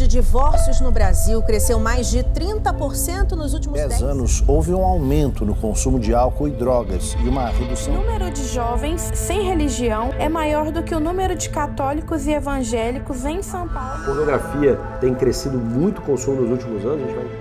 de divórcios no Brasil cresceu mais de 30% nos últimos 10, 10 anos. Houve um aumento no consumo de álcool e drogas e uma redução. O número de jovens sem religião é maior do que o número de católicos e evangélicos em São Paulo. A pornografia tem crescido muito o consumo nos últimos anos. A gente vai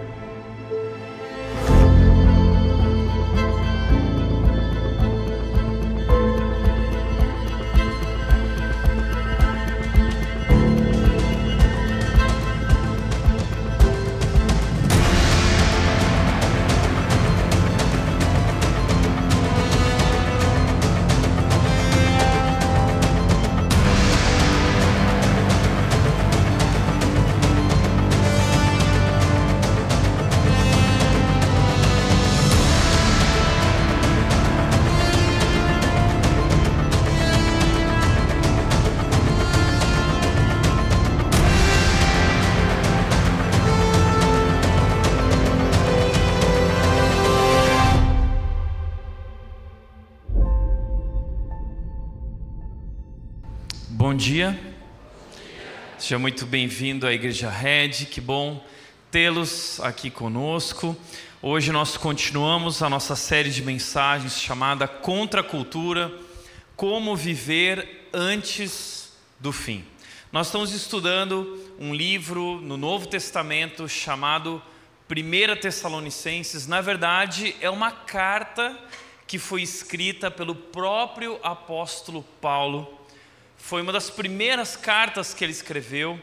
Seja muito bem-vindo à Igreja Red. Que bom tê-los aqui conosco. Hoje nós continuamos a nossa série de mensagens chamada Contra a Cultura: Como Viver Antes do Fim. Nós estamos estudando um livro no Novo Testamento chamado 1 Tessalonicenses. Na verdade, é uma carta que foi escrita pelo próprio apóstolo Paulo foi uma das primeiras cartas que ele escreveu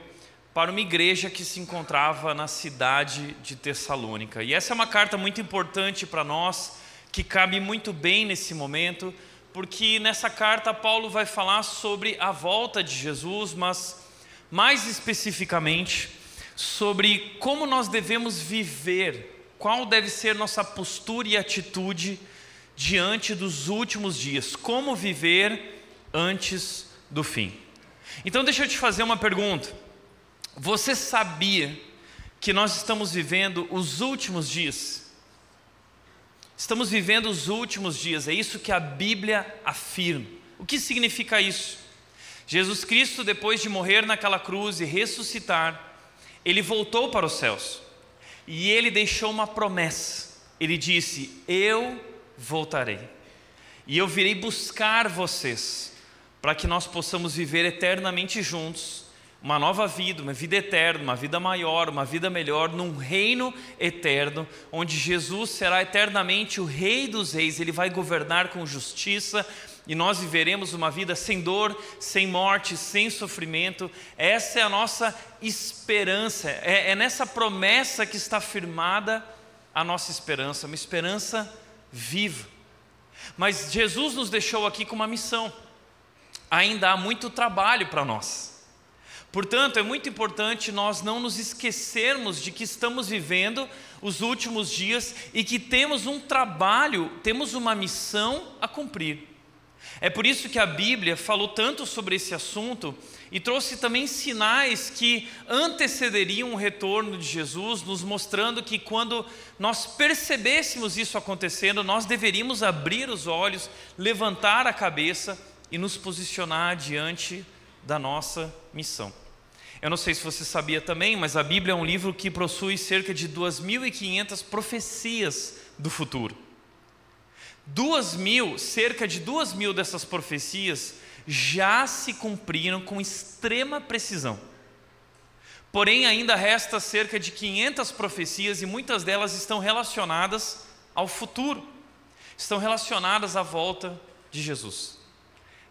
para uma igreja que se encontrava na cidade de Tessalônica. E essa é uma carta muito importante para nós, que cabe muito bem nesse momento, porque nessa carta Paulo vai falar sobre a volta de Jesus, mas mais especificamente sobre como nós devemos viver, qual deve ser nossa postura e atitude diante dos últimos dias, como viver antes do fim. Então, deixa eu te fazer uma pergunta. Você sabia que nós estamos vivendo os últimos dias? Estamos vivendo os últimos dias, é isso que a Bíblia afirma. O que significa isso? Jesus Cristo, depois de morrer naquela cruz e ressuscitar, ele voltou para os céus e ele deixou uma promessa. Ele disse: Eu voltarei e eu virei buscar vocês para que nós possamos viver eternamente juntos, uma nova vida, uma vida eterna, uma vida maior, uma vida melhor, num reino eterno, onde Jesus será eternamente o Rei dos Reis, ele vai governar com justiça e nós viveremos uma vida sem dor, sem morte, sem sofrimento. Essa é a nossa esperança, é, é nessa promessa que está firmada a nossa esperança, uma esperança viva. Mas Jesus nos deixou aqui com uma missão ainda há muito trabalho para nós. Portanto, é muito importante nós não nos esquecermos de que estamos vivendo os últimos dias e que temos um trabalho, temos uma missão a cumprir. É por isso que a Bíblia falou tanto sobre esse assunto e trouxe também sinais que antecederiam o retorno de Jesus, nos mostrando que quando nós percebêssemos isso acontecendo, nós deveríamos abrir os olhos, levantar a cabeça e nos posicionar diante da nossa missão. Eu não sei se você sabia também, mas a Bíblia é um livro que possui cerca de 2.500 profecias do futuro. Duas mil, cerca de duas mil dessas profecias já se cumpriram com extrema precisão. Porém, ainda resta cerca de 500 profecias e muitas delas estão relacionadas ao futuro, estão relacionadas à volta de Jesus.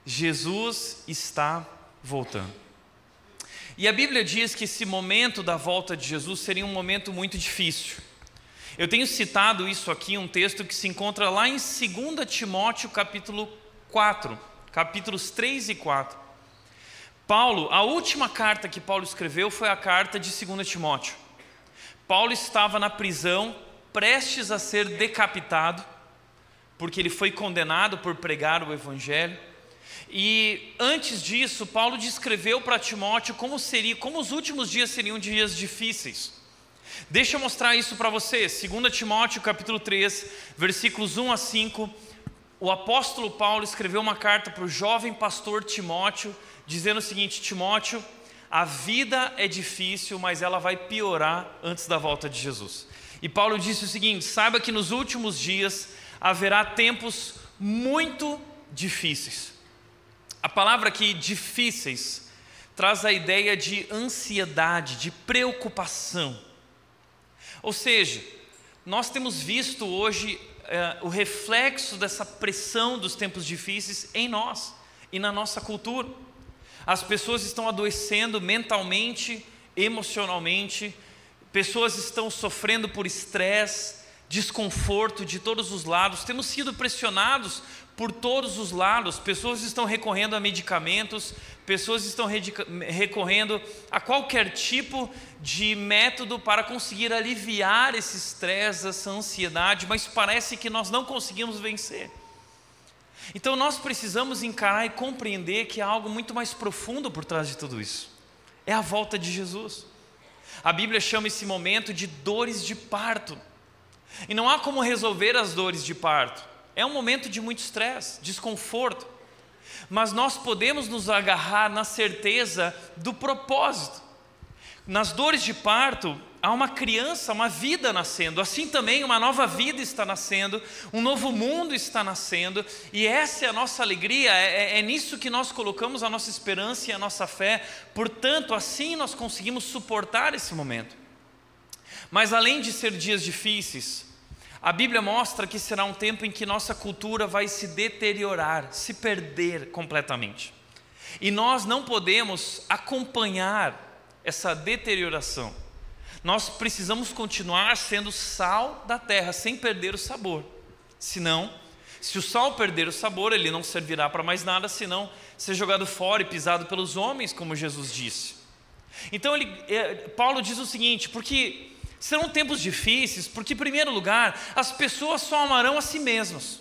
Jesus está voltando. E a Bíblia diz que esse momento da volta de Jesus seria um momento muito difícil. Eu tenho citado isso aqui, um texto que se encontra lá em 2 Timóteo capítulo 4, capítulos 3 e 4. Paulo, a última carta que Paulo escreveu foi a carta de 2 Timóteo. Paulo estava na prisão, prestes a ser decapitado, porque ele foi condenado por pregar o evangelho. E antes disso, Paulo descreveu para Timóteo como seria, como os últimos dias seriam dias difíceis. Deixa eu mostrar isso para você. 2 Timóteo, capítulo 3, versículos 1 a 5. O apóstolo Paulo escreveu uma carta para o jovem pastor Timóteo, dizendo o seguinte: Timóteo, a vida é difícil, mas ela vai piorar antes da volta de Jesus. E Paulo disse o seguinte: saiba que nos últimos dias haverá tempos muito difíceis. A palavra aqui, difíceis, traz a ideia de ansiedade, de preocupação. Ou seja, nós temos visto hoje é, o reflexo dessa pressão dos tempos difíceis em nós e na nossa cultura. As pessoas estão adoecendo mentalmente, emocionalmente, pessoas estão sofrendo por estresse, desconforto de todos os lados, temos sido pressionados por todos os lados, pessoas estão recorrendo a medicamentos, pessoas estão recorrendo a qualquer tipo de método para conseguir aliviar esse estresse, essa ansiedade, mas parece que nós não conseguimos vencer. Então nós precisamos encarar e compreender que há algo muito mais profundo por trás de tudo isso. É a volta de Jesus. A Bíblia chama esse momento de dores de parto. E não há como resolver as dores de parto. É um momento de muito estresse, desconforto. Mas nós podemos nos agarrar na certeza do propósito. Nas dores de parto, há uma criança, uma vida nascendo, assim também uma nova vida está nascendo, um novo mundo está nascendo, e essa é a nossa alegria, é, é, é nisso que nós colocamos a nossa esperança e a nossa fé, portanto, assim nós conseguimos suportar esse momento. Mas além de ser dias difíceis, a Bíblia mostra que será um tempo em que nossa cultura vai se deteriorar, se perder completamente. E nós não podemos acompanhar essa deterioração nós precisamos continuar sendo sal da terra, sem perder o sabor. Senão, se o sal perder o sabor, ele não servirá para mais nada, senão ser jogado fora e pisado pelos homens, como Jesus disse. Então, ele, é, Paulo diz o seguinte: porque serão tempos difíceis, porque, em primeiro lugar, as pessoas só amarão a si mesmas.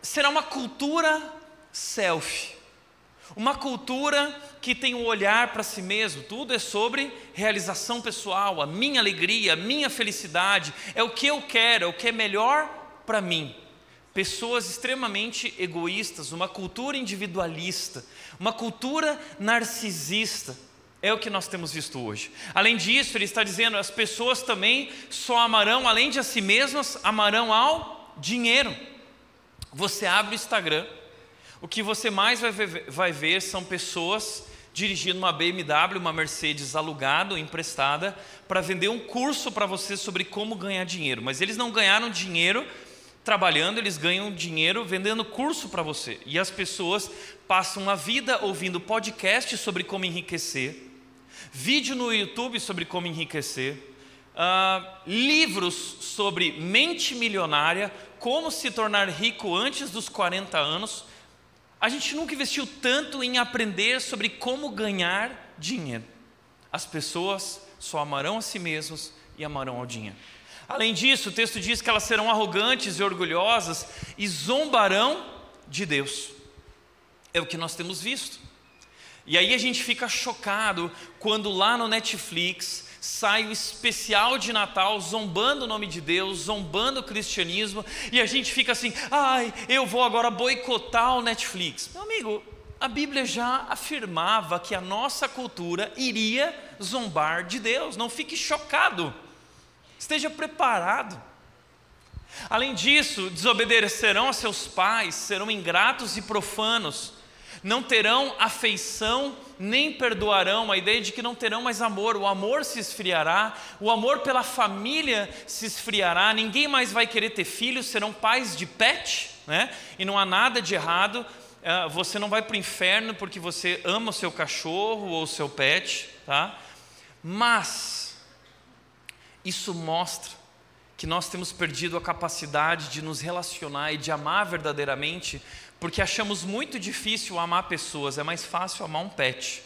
Será uma cultura selfie, uma cultura que tem um olhar para si mesmo, tudo é sobre realização pessoal, a minha alegria, a minha felicidade, é o que eu quero, é o que é melhor para mim. Pessoas extremamente egoístas, uma cultura individualista, uma cultura narcisista, é o que nós temos visto hoje. Além disso, ele está dizendo: as pessoas também só amarão, além de a si mesmas, amarão ao dinheiro. Você abre o Instagram, o que você mais vai ver, vai ver são pessoas dirigindo uma BMW, uma Mercedes alugada ou emprestada, para vender um curso para você sobre como ganhar dinheiro. Mas eles não ganharam dinheiro trabalhando, eles ganham dinheiro vendendo curso para você. E as pessoas passam a vida ouvindo podcast sobre como enriquecer, vídeo no YouTube sobre como enriquecer, uh, livros sobre mente milionária, como se tornar rico antes dos 40 anos a gente nunca investiu tanto em aprender sobre como ganhar dinheiro. As pessoas só amarão a si mesmos e amarão ao dinheiro. Além disso, o texto diz que elas serão arrogantes e orgulhosas e zombarão de Deus. É o que nós temos visto. E aí a gente fica chocado quando lá no Netflix sai o especial de Natal zombando o nome de Deus, zombando o cristianismo, e a gente fica assim: ai, eu vou agora boicotar o Netflix. Meu amigo, a Bíblia já afirmava que a nossa cultura iria zombar de Deus, não fique chocado, esteja preparado. Além disso, desobedecerão a seus pais, serão ingratos e profanos, não terão afeição nem perdoarão, a ideia de que não terão mais amor, o amor se esfriará, o amor pela família se esfriará, ninguém mais vai querer ter filhos, serão pais de pet, né? e não há nada de errado, uh, você não vai para o inferno porque você ama o seu cachorro ou o seu pet, tá? mas isso mostra que nós temos perdido a capacidade de nos relacionar e de amar verdadeiramente porque achamos muito difícil amar pessoas, é mais fácil amar um pet.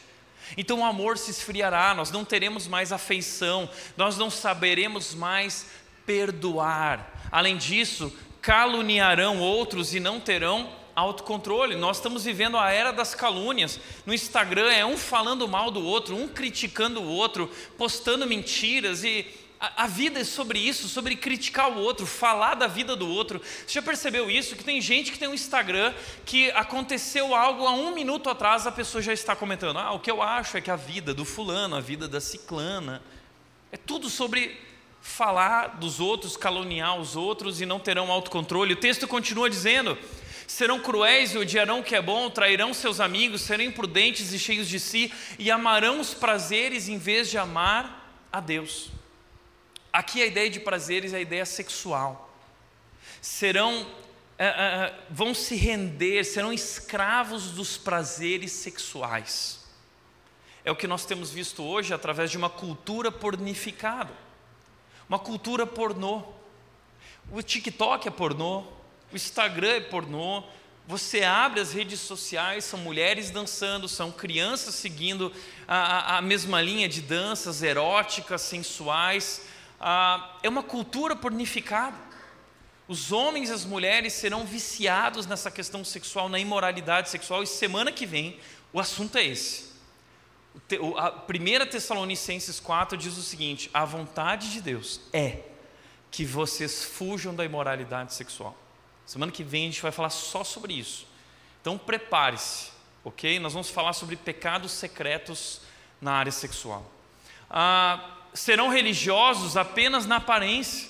Então o amor se esfriará, nós não teremos mais afeição, nós não saberemos mais perdoar. Além disso, caluniarão outros e não terão autocontrole. Nós estamos vivendo a era das calúnias. No Instagram é um falando mal do outro, um criticando o outro, postando mentiras e A, vida é sobre isso, sobre criticar o outro, falar da vida do outro. Você já percebeu isso? Que tem gente que tem um Instagram que aconteceu algo há um minuto atrás, a pessoa já está comentando. Ah, o que eu acho é que a vida do fulano, a vida da ciclana, é tudo sobre falar dos outros, caluniar os outros e não terão autocontrole. O texto continua dizendo: serão cruéis e odiarão o que é bom, trairão seus amigos, serão imprudentes e cheios de si e amarão os prazeres em vez de amar a Deus. Aqui a ideia de prazeres é a ideia sexual. Serão, é, é, vão se render, serão escravos dos prazeres sexuais. É o que nós temos visto hoje através de uma cultura pornificada, uma cultura pornô. O TikTok é pornô, o Instagram é pornô, você abre as redes sociais, são mulheres dançando, são crianças seguindo a, a mesma linha de danças eróticas, sensuais, ah, é uma cultura pornificada. Os homens e as mulheres serão viciados nessa questão sexual, na imoralidade sexual, e semana que vem o assunto é esse. A primeira Tessalonicenses 4 diz o seguinte: a vontade de Deus é que vocês fujam da imoralidade sexual. Semana que vem a gente vai falar só sobre isso. Então prepare-se, ok? Nós vamos falar sobre pecados secretos na área sexual. Ah, serão religiosos apenas na aparência,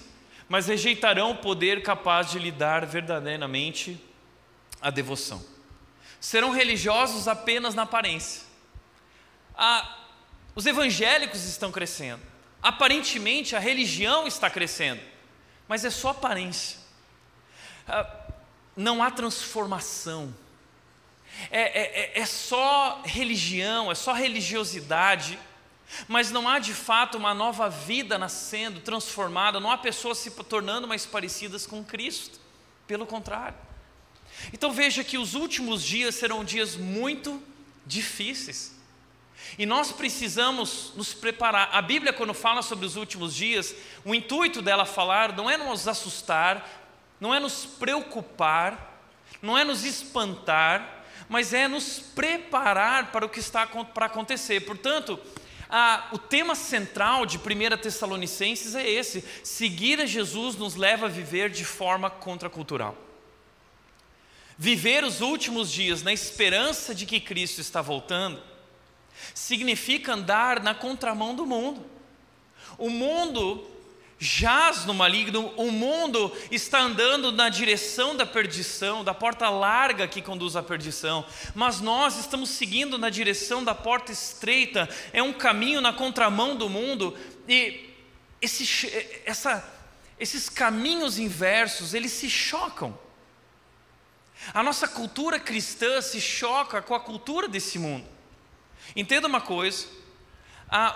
mas rejeitarão o poder capaz de lhe dar verdadeiramente a devoção. Serão religiosos apenas na aparência. Ah, os evangélicos estão crescendo. Aparentemente a religião está crescendo, mas é só aparência. Ah, não há transformação. É, é, é, é só religião, é só religiosidade mas não há de fato uma nova vida nascendo, transformada, não há pessoas se tornando mais parecidas com Cristo, pelo contrário. Então veja que os últimos dias serão dias muito difíceis. E nós precisamos nos preparar. A Bíblia, quando fala sobre os últimos dias, o intuito dela falar não é nos assustar, não é nos preocupar, não é nos espantar, mas é nos preparar para o que está para acontecer. Portanto, ah, o tema central de 1 Tessalonicenses é esse: seguir a Jesus nos leva a viver de forma contracultural. Viver os últimos dias na esperança de que Cristo está voltando, significa andar na contramão do mundo. O mundo jaz no maligno, o mundo está andando na direção da perdição, da porta larga que conduz à perdição, mas nós estamos seguindo na direção da porta estreita, é um caminho na contramão do mundo, e esse, essa, esses caminhos inversos, eles se chocam. A nossa cultura cristã se choca com a cultura desse mundo. Entenda uma coisa: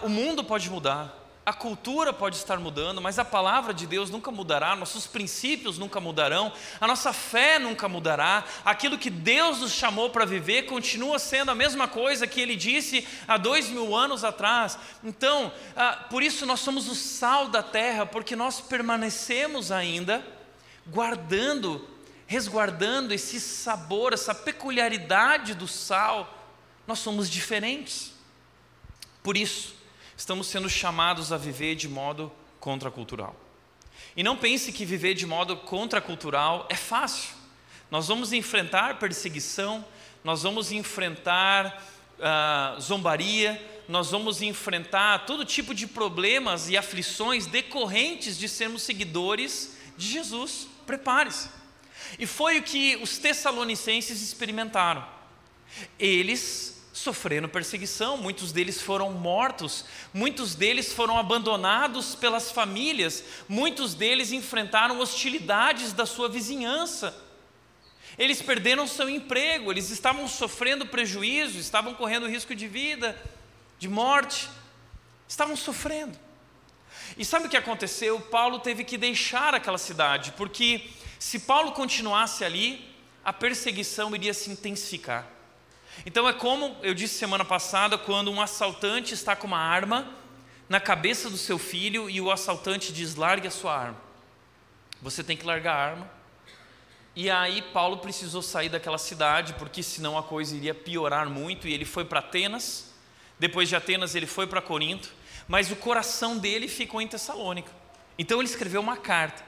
o mundo pode mudar, a cultura pode estar mudando, mas a palavra de Deus nunca mudará, nossos princípios nunca mudarão, a nossa fé nunca mudará, aquilo que Deus nos chamou para viver continua sendo a mesma coisa que Ele disse há dois mil anos atrás. Então, ah, por isso nós somos o sal da terra, porque nós permanecemos ainda guardando, resguardando esse sabor, essa peculiaridade do sal, nós somos diferentes. Por isso, estamos sendo chamados a viver de modo contracultural. E não pense que viver de modo contracultural é fácil. Nós vamos enfrentar perseguição, nós vamos enfrentar uh, zombaria, nós vamos enfrentar todo tipo de problemas e aflições decorrentes de sermos seguidores de Jesus. Prepare-se. E foi o que os tessalonicenses experimentaram. Eles sofrendo perseguição, muitos deles foram mortos, muitos deles foram abandonados pelas famílias, muitos deles enfrentaram hostilidades da sua vizinhança. Eles perderam seu emprego, eles estavam sofrendo prejuízo, estavam correndo risco de vida, de morte, estavam sofrendo. E sabe o que aconteceu? Paulo teve que deixar aquela cidade, porque se Paulo continuasse ali, a perseguição iria se intensificar. Então é como eu disse semana passada, quando um assaltante está com uma arma na cabeça do seu filho e o assaltante diz: largue a sua arma. Você tem que largar a arma. E aí Paulo precisou sair daquela cidade, porque senão a coisa iria piorar muito, e ele foi para Atenas. Depois de Atenas, ele foi para Corinto, mas o coração dele ficou em Tessalônica. Então, ele escreveu uma carta.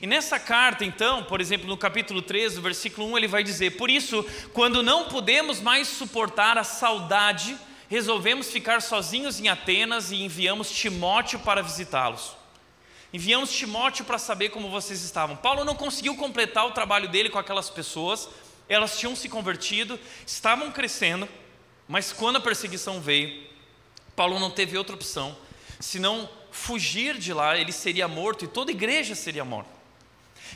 E nessa carta, então, por exemplo, no capítulo 13, versículo 1, ele vai dizer: Por isso, quando não podemos mais suportar a saudade, resolvemos ficar sozinhos em Atenas e enviamos Timóteo para visitá-los. Enviamos Timóteo para saber como vocês estavam. Paulo não conseguiu completar o trabalho dele com aquelas pessoas, elas tinham se convertido, estavam crescendo, mas quando a perseguição veio, Paulo não teve outra opção senão fugir de lá, ele seria morto e toda a igreja seria morta.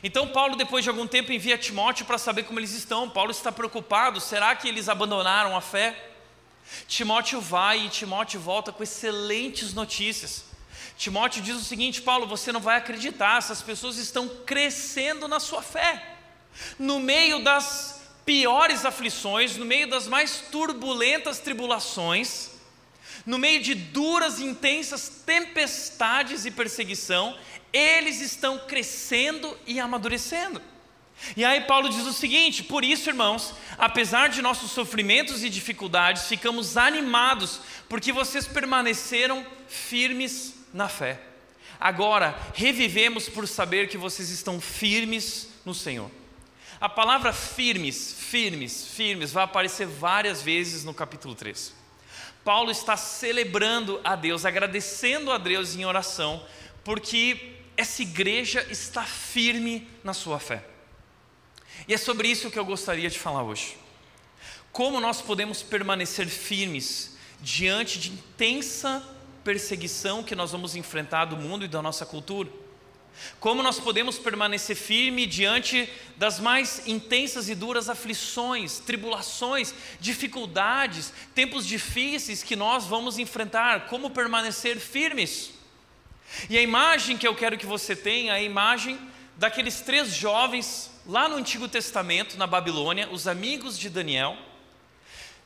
Então, Paulo, depois de algum tempo, envia Timóteo para saber como eles estão. Paulo está preocupado: será que eles abandonaram a fé? Timóteo vai e Timóteo volta com excelentes notícias. Timóteo diz o seguinte: Paulo, você não vai acreditar, essas pessoas estão crescendo na sua fé. No meio das piores aflições, no meio das mais turbulentas tribulações, no meio de duras e intensas tempestades e perseguição, eles estão crescendo e amadurecendo. E aí Paulo diz o seguinte: por isso, irmãos, apesar de nossos sofrimentos e dificuldades, ficamos animados, porque vocês permaneceram firmes na fé. Agora, revivemos por saber que vocês estão firmes no Senhor. A palavra firmes, firmes, firmes vai aparecer várias vezes no capítulo 3. Paulo está celebrando a Deus, agradecendo a Deus em oração, porque essa igreja está firme na sua fé. E é sobre isso que eu gostaria de falar hoje. Como nós podemos permanecer firmes diante de intensa perseguição que nós vamos enfrentar do mundo e da nossa cultura? Como nós podemos permanecer firme diante das mais intensas e duras aflições, tribulações, dificuldades, tempos difíceis que nós vamos enfrentar? Como permanecer firmes? E a imagem que eu quero que você tenha é a imagem daqueles três jovens lá no Antigo Testamento, na Babilônia, os amigos de Daniel,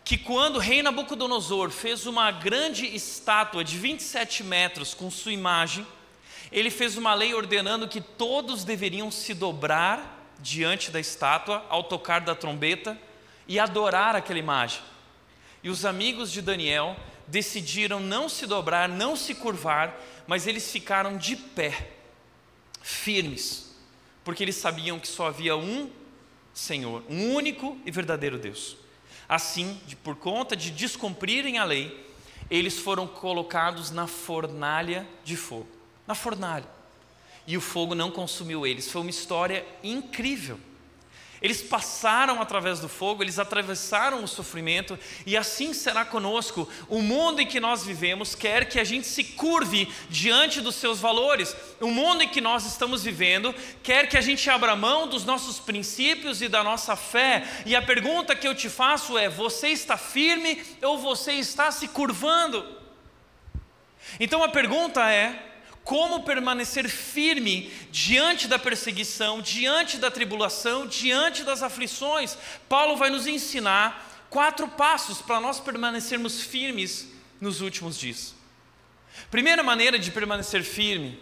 que quando o rei Nabucodonosor fez uma grande estátua de 27 metros com sua imagem, ele fez uma lei ordenando que todos deveriam se dobrar diante da estátua ao tocar da trombeta e adorar aquela imagem. E os amigos de Daniel decidiram não se dobrar, não se curvar, mas eles ficaram de pé, firmes, porque eles sabiam que só havia um Senhor, um único e verdadeiro Deus. Assim, por conta de descumprirem a lei, eles foram colocados na fornalha de fogo na fornalha. E o fogo não consumiu eles. Foi uma história incrível. Eles passaram através do fogo, eles atravessaram o sofrimento, e assim será conosco. O mundo em que nós vivemos quer que a gente se curve diante dos seus valores. O mundo em que nós estamos vivendo quer que a gente abra mão dos nossos princípios e da nossa fé. E a pergunta que eu te faço é: você está firme ou você está se curvando? Então a pergunta é: como permanecer firme diante da perseguição, diante da tribulação, diante das aflições. Paulo vai nos ensinar quatro passos para nós permanecermos firmes nos últimos dias. Primeira maneira de permanecer firme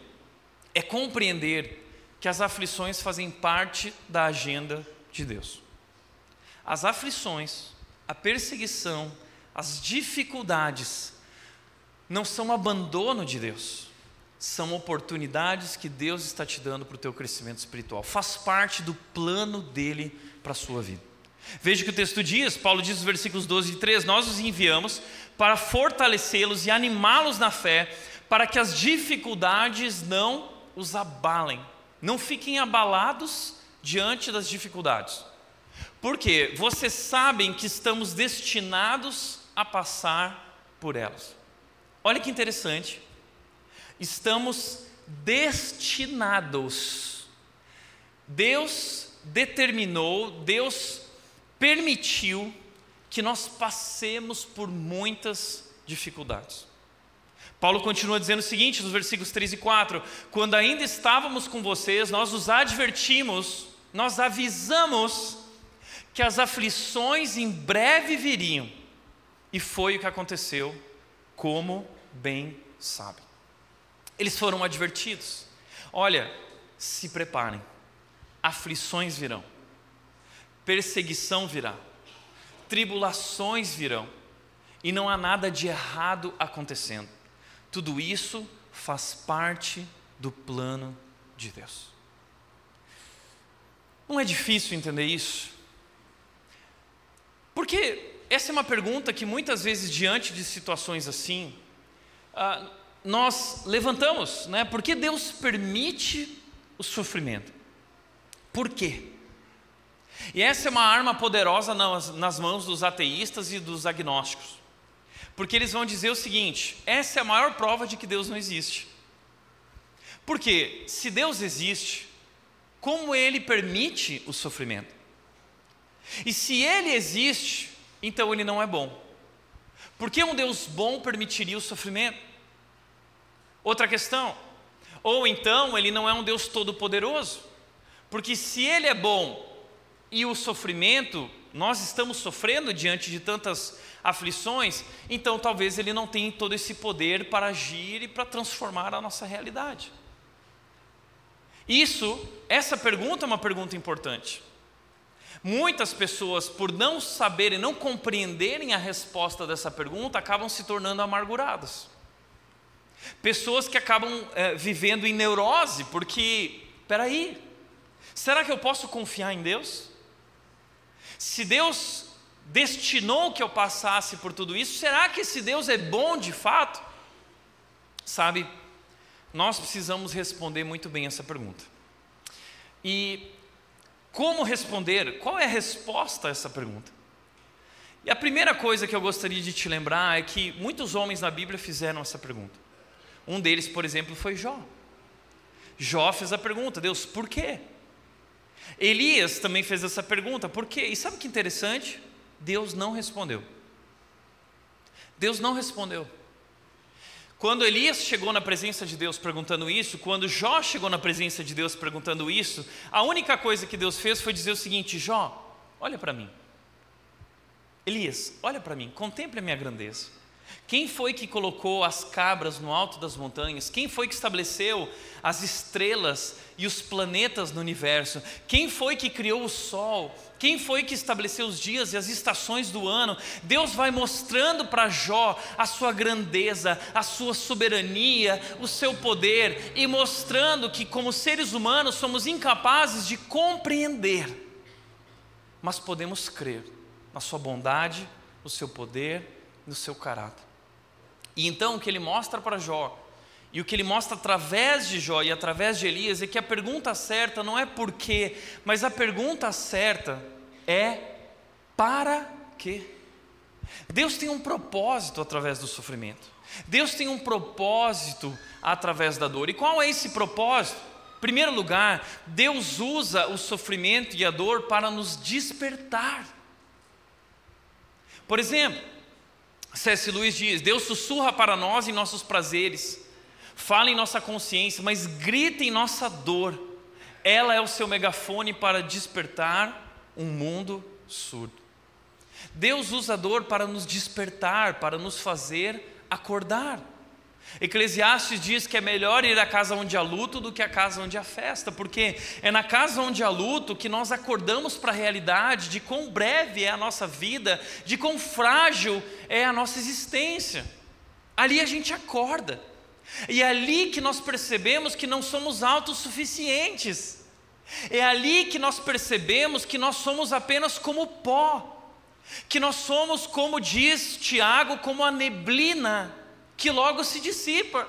é compreender que as aflições fazem parte da agenda de Deus. As aflições, a perseguição, as dificuldades não são abandono de Deus são oportunidades que Deus está te dando para o teu crescimento espiritual. Faz parte do plano dele para a sua vida. Veja que o texto diz, Paulo diz nos versículos 12 e 13: Nós os enviamos para fortalecê-los e animá-los na fé, para que as dificuldades não os abalem. Não fiquem abalados diante das dificuldades. Porque vocês sabem que estamos destinados a passar por elas. Olha que interessante estamos destinados. Deus determinou, Deus permitiu que nós passemos por muitas dificuldades. Paulo continua dizendo o seguinte nos versículos 3 e 4: Quando ainda estávamos com vocês, nós os advertimos, nós avisamos que as aflições em breve viriam, e foi o que aconteceu, como bem sabem. Eles foram advertidos: olha, se preparem, aflições virão, perseguição virá, tribulações virão. E não há nada de errado acontecendo. Tudo isso faz parte do plano de Deus. Não é difícil entender isso? Porque essa é uma pergunta que muitas vezes, diante de situações assim, ah, nós levantamos, né? Por que Deus permite o sofrimento? Por quê? E essa é uma arma poderosa nas, nas mãos dos ateístas e dos agnósticos. Porque eles vão dizer o seguinte: essa é a maior prova de que Deus não existe. Porque se Deus existe, como ele permite o sofrimento? E se ele existe, então ele não é bom. Por que um Deus bom permitiria o sofrimento? Outra questão. Ou então ele não é um Deus todo-poderoso. Porque se ele é bom e o sofrimento, nós estamos sofrendo diante de tantas aflições, então talvez ele não tenha todo esse poder para agir e para transformar a nossa realidade. Isso, essa pergunta é uma pergunta importante. Muitas pessoas, por não saberem, não compreenderem a resposta dessa pergunta, acabam se tornando amarguradas. Pessoas que acabam é, vivendo em neurose, porque, peraí, será que eu posso confiar em Deus? Se Deus destinou que eu passasse por tudo isso, será que esse Deus é bom de fato? Sabe, nós precisamos responder muito bem essa pergunta. E como responder? Qual é a resposta a essa pergunta? E a primeira coisa que eu gostaria de te lembrar é que muitos homens na Bíblia fizeram essa pergunta. Um deles, por exemplo, foi Jó. Jó fez a pergunta: Deus, por quê? Elias também fez essa pergunta: por quê? E sabe que interessante? Deus não respondeu. Deus não respondeu. Quando Elias chegou na presença de Deus perguntando isso, quando Jó chegou na presença de Deus perguntando isso, a única coisa que Deus fez foi dizer o seguinte: Jó, olha para mim. Elias, olha para mim, contemple a minha grandeza. Quem foi que colocou as cabras no alto das montanhas? Quem foi que estabeleceu as estrelas e os planetas no universo? Quem foi que criou o sol? Quem foi que estabeleceu os dias e as estações do ano? Deus vai mostrando para Jó a sua grandeza, a sua soberania, o seu poder e mostrando que, como seres humanos, somos incapazes de compreender, mas podemos crer na sua bondade, no seu poder, no seu caráter. E então o que ele mostra para Jó, e o que ele mostra através de Jó e através de Elias, é que a pergunta certa não é por quê, mas a pergunta certa é para quê? Deus tem um propósito através do sofrimento. Deus tem um propósito através da dor. E qual é esse propósito? Em primeiro lugar, Deus usa o sofrimento e a dor para nos despertar. Por exemplo, C.S. Lewis diz: Deus sussurra para nós em nossos prazeres, fala em nossa consciência, mas grita em nossa dor. Ela é o seu megafone para despertar um mundo surdo. Deus usa a dor para nos despertar, para nos fazer acordar. Eclesiastes diz que é melhor ir à casa onde há luto do que à casa onde há festa, porque é na casa onde há luto que nós acordamos para a realidade de quão breve é a nossa vida, de quão frágil é a nossa existência. Ali a gente acorda, e é ali que nós percebemos que não somos autossuficientes, é ali que nós percebemos que nós somos apenas como pó, que nós somos, como diz Tiago, como a neblina que logo se dissipa.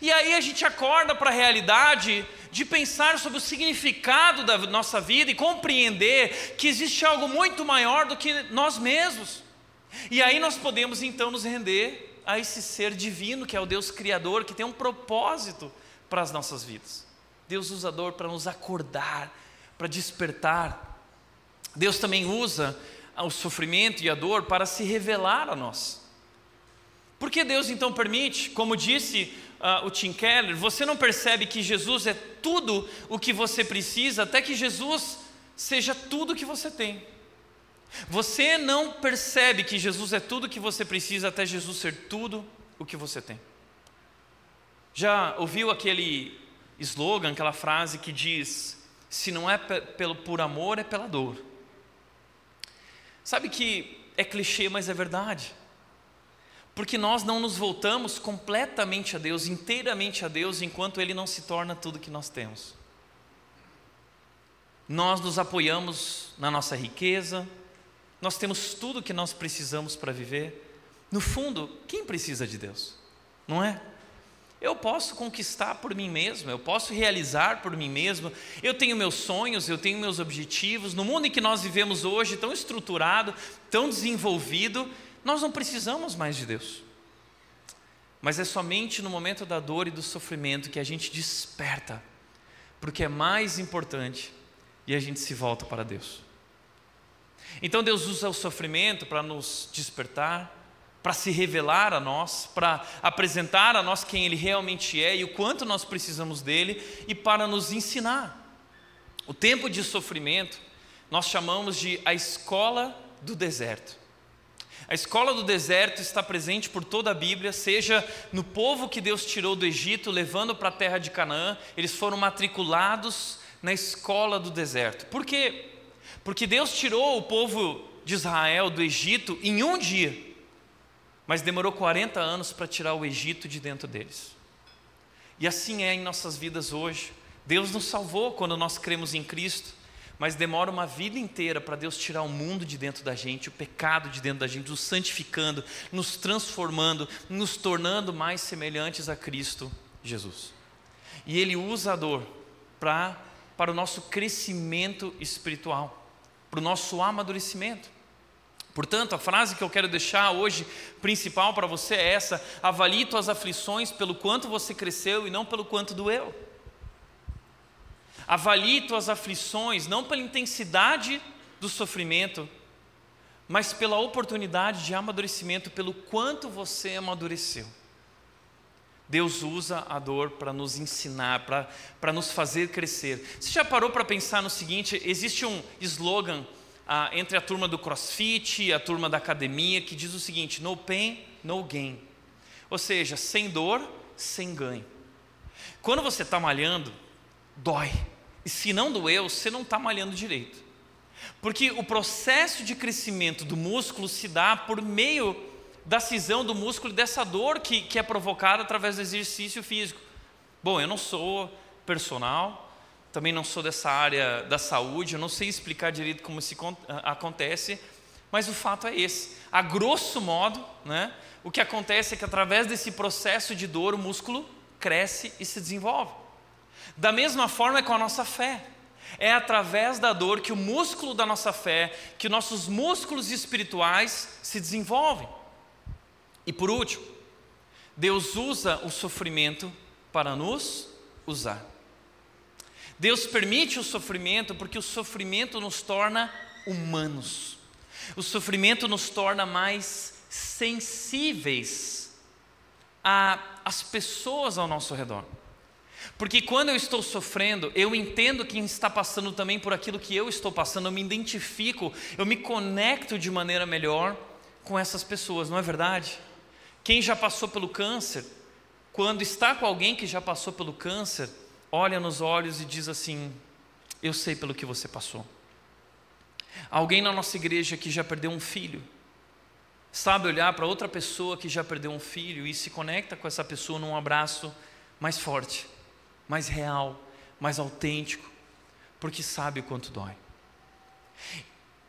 E aí a gente acorda para a realidade de pensar sobre o significado da nossa vida e compreender que existe algo muito maior do que nós mesmos. E aí nós podemos então nos render a esse ser divino que é o Deus Criador, que tem um propósito para as nossas vidas. Deus usa a dor para nos acordar, para despertar. Deus também usa o sofrimento e a dor para se revelar a nós. Por que Deus então permite? Como disse uh, o Tim Keller, você não percebe que Jesus é tudo o que você precisa, até que Jesus seja tudo o que você tem. Você não percebe que Jesus é tudo o que você precisa, até Jesus ser tudo o que você tem. Já ouviu aquele slogan, aquela frase que diz: se não é pelo por amor, é pela dor. Sabe que é clichê, mas é verdade. Porque nós não nos voltamos completamente a Deus, inteiramente a Deus, enquanto Ele não se torna tudo que nós temos. Nós nos apoiamos na nossa riqueza, nós temos tudo que nós precisamos para viver. No fundo, quem precisa de Deus? Não é? Eu posso conquistar por mim mesmo, eu posso realizar por mim mesmo. Eu tenho meus sonhos, eu tenho meus objetivos. No mundo em que nós vivemos hoje, tão estruturado, tão desenvolvido, nós não precisamos mais de Deus. Mas é somente no momento da dor e do sofrimento que a gente desperta, porque é mais importante e a gente se volta para Deus. Então Deus usa o sofrimento para nos despertar, para se revelar a nós, para apresentar a nós quem Ele realmente é e o quanto nós precisamos dele e para nos ensinar. O tempo de sofrimento nós chamamos de a escola do deserto. A escola do deserto está presente por toda a Bíblia, seja no povo que Deus tirou do Egito, levando para a terra de Canaã, eles foram matriculados na escola do deserto. Por quê? Porque Deus tirou o povo de Israel do Egito em um dia, mas demorou 40 anos para tirar o Egito de dentro deles. E assim é em nossas vidas hoje. Deus nos salvou quando nós cremos em Cristo, mas demora uma vida inteira para Deus tirar o mundo de dentro da gente, o pecado de dentro da gente, nos santificando, nos transformando, nos tornando mais semelhantes a Cristo Jesus. E Ele usa a dor para para o nosso crescimento espiritual, para o nosso amadurecimento. Portanto, a frase que eu quero deixar hoje principal para você é essa: avalie tuas aflições pelo quanto você cresceu e não pelo quanto doeu. Avalie tuas aflições não pela intensidade do sofrimento, mas pela oportunidade de amadurecimento, pelo quanto você amadureceu. Deus usa a dor para nos ensinar, para nos fazer crescer. Você já parou para pensar no seguinte: existe um slogan ah, entre a turma do crossfit e a turma da academia que diz o seguinte: no pain, no gain. Ou seja, sem dor, sem ganho. Quando você está malhando, dói. E se não doeu, você não está malhando direito. Porque o processo de crescimento do músculo se dá por meio da cisão do músculo e dessa dor que, que é provocada através do exercício físico. Bom, eu não sou personal, também não sou dessa área da saúde, eu não sei explicar direito como isso acontece, mas o fato é esse. A grosso modo, né, o que acontece é que através desse processo de dor, o músculo cresce e se desenvolve. Da mesma forma é com a nossa fé. É através da dor que o músculo da nossa fé, que nossos músculos espirituais se desenvolvem. E por último, Deus usa o sofrimento para nos usar. Deus permite o sofrimento porque o sofrimento nos torna humanos. O sofrimento nos torna mais sensíveis às pessoas ao nosso redor. Porque quando eu estou sofrendo, eu entendo quem está passando também por aquilo que eu estou passando, eu me identifico, eu me conecto de maneira melhor com essas pessoas, não é verdade? Quem já passou pelo câncer, quando está com alguém que já passou pelo câncer, olha nos olhos e diz assim: Eu sei pelo que você passou. Alguém na nossa igreja que já perdeu um filho, sabe olhar para outra pessoa que já perdeu um filho e se conecta com essa pessoa num abraço mais forte, mais real, mais autêntico, porque sabe o quanto dói.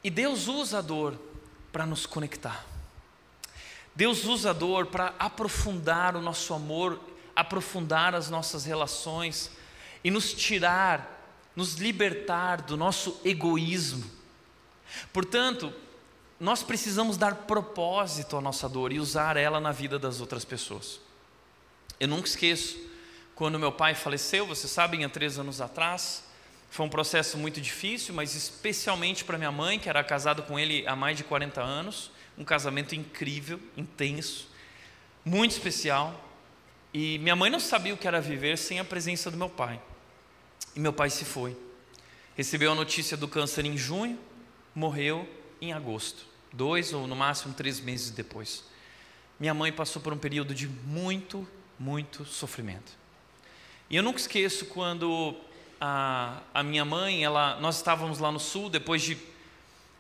E Deus usa a dor para nos conectar. Deus usa a dor para aprofundar o nosso amor, aprofundar as nossas relações e nos tirar, nos libertar do nosso egoísmo. Portanto, nós precisamos dar propósito à nossa dor e usar ela na vida das outras pessoas. Eu nunca esqueço quando meu pai faleceu, vocês sabem, há três anos atrás. Foi um processo muito difícil, mas especialmente para minha mãe, que era casada com ele há mais de 40 anos um casamento incrível, intenso, muito especial. E minha mãe não sabia o que era viver sem a presença do meu pai. E meu pai se foi. Recebeu a notícia do câncer em junho, morreu em agosto, dois ou no máximo três meses depois. Minha mãe passou por um período de muito, muito sofrimento. E eu nunca esqueço quando a, a minha mãe, ela, nós estávamos lá no sul, depois de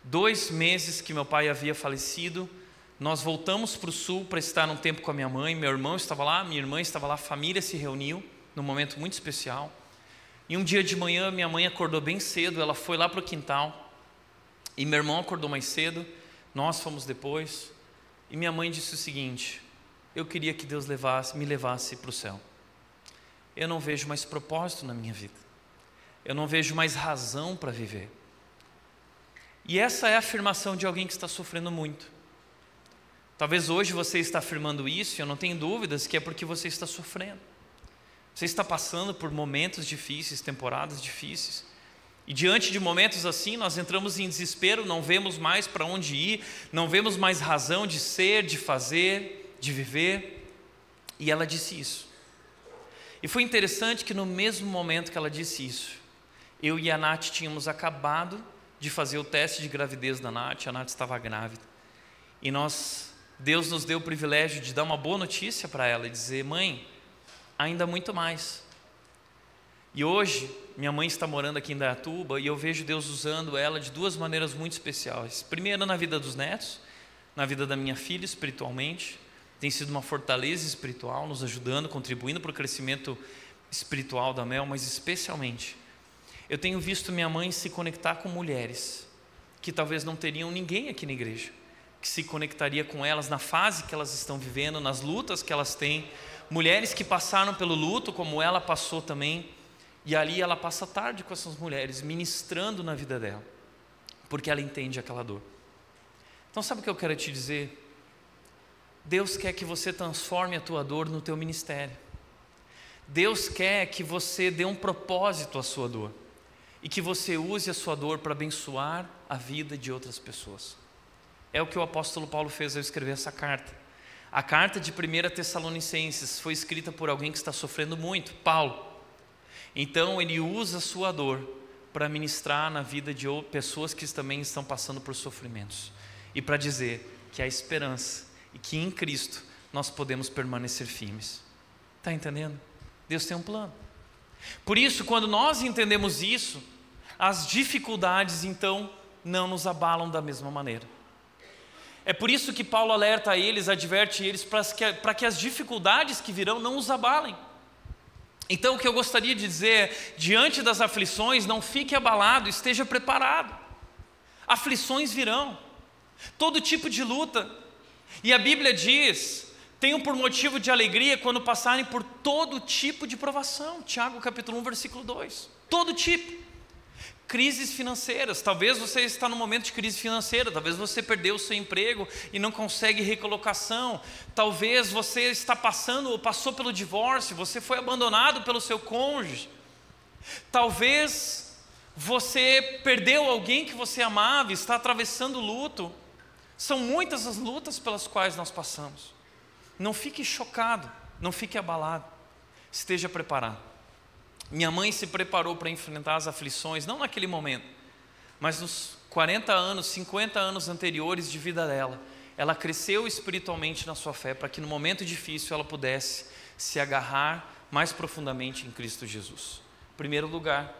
dois meses que meu pai havia falecido, nós voltamos para o sul para estar um tempo com a minha mãe. Meu irmão estava lá, minha irmã estava lá, a família se reuniu num momento muito especial. E um dia de manhã, minha mãe acordou bem cedo, ela foi lá para o quintal. E meu irmão acordou mais cedo, nós fomos depois. E minha mãe disse o seguinte: Eu queria que Deus levasse, me levasse para o céu. Eu não vejo mais propósito na minha vida. Eu não vejo mais razão para viver. E essa é a afirmação de alguém que está sofrendo muito. Talvez hoje você está afirmando isso, e eu não tenho dúvidas que é porque você está sofrendo. Você está passando por momentos difíceis, temporadas difíceis. E diante de momentos assim, nós entramos em desespero, não vemos mais para onde ir, não vemos mais razão de ser, de fazer, de viver. E ela disse isso. E foi interessante que no mesmo momento que ela disse isso, eu e a Nath tínhamos acabado de fazer o teste de gravidez da Nath, a Nath estava grávida. E nós, Deus nos deu o privilégio de dar uma boa notícia para ela e dizer: mãe, ainda muito mais. E hoje, minha mãe está morando aqui em Dayatuba e eu vejo Deus usando ela de duas maneiras muito especiais. Primeiro, na vida dos netos, na vida da minha filha espiritualmente, tem sido uma fortaleza espiritual, nos ajudando, contribuindo para o crescimento espiritual da Mel, mas especialmente, eu tenho visto minha mãe se conectar com mulheres que talvez não teriam ninguém aqui na igreja, que se conectaria com elas na fase que elas estão vivendo, nas lutas que elas têm mulheres que passaram pelo luto, como ela passou também, e ali ela passa tarde com essas mulheres, ministrando na vida dela, porque ela entende aquela dor. Então, sabe o que eu quero te dizer? Deus quer que você transforme a tua dor no teu ministério. Deus quer que você dê um propósito à sua dor e que você use a sua dor para abençoar a vida de outras pessoas. É o que o apóstolo Paulo fez ao escrever essa carta. A carta de 1 Tessalonicenses foi escrita por alguém que está sofrendo muito, Paulo. Então ele usa a sua dor para ministrar na vida de pessoas que também estão passando por sofrimentos e para dizer que há esperança e que em Cristo nós podemos permanecer firmes. Está entendendo? Deus tem um plano. Por isso, quando nós entendemos isso, as dificuldades então não nos abalam da mesma maneira. É por isso que Paulo alerta a eles, adverte eles, para que, que as dificuldades que virão não os abalem. Então, o que eu gostaria de dizer, diante das aflições, não fique abalado, esteja preparado. Aflições virão, todo tipo de luta. E a Bíblia diz: tenham por motivo de alegria quando passarem por todo tipo de provação. Tiago capítulo 1, versículo 2. Todo tipo crises financeiras. Talvez você está num momento de crise financeira, talvez você perdeu o seu emprego e não consegue recolocação. Talvez você está passando ou passou pelo divórcio, você foi abandonado pelo seu cônjuge. Talvez você perdeu alguém que você amava, está atravessando luto. São muitas as lutas pelas quais nós passamos. Não fique chocado, não fique abalado. Esteja preparado. Minha mãe se preparou para enfrentar as aflições, não naquele momento, mas nos 40 anos, 50 anos anteriores de vida dela. Ela cresceu espiritualmente na sua fé para que no momento difícil ela pudesse se agarrar mais profundamente em Cristo Jesus. Primeiro lugar,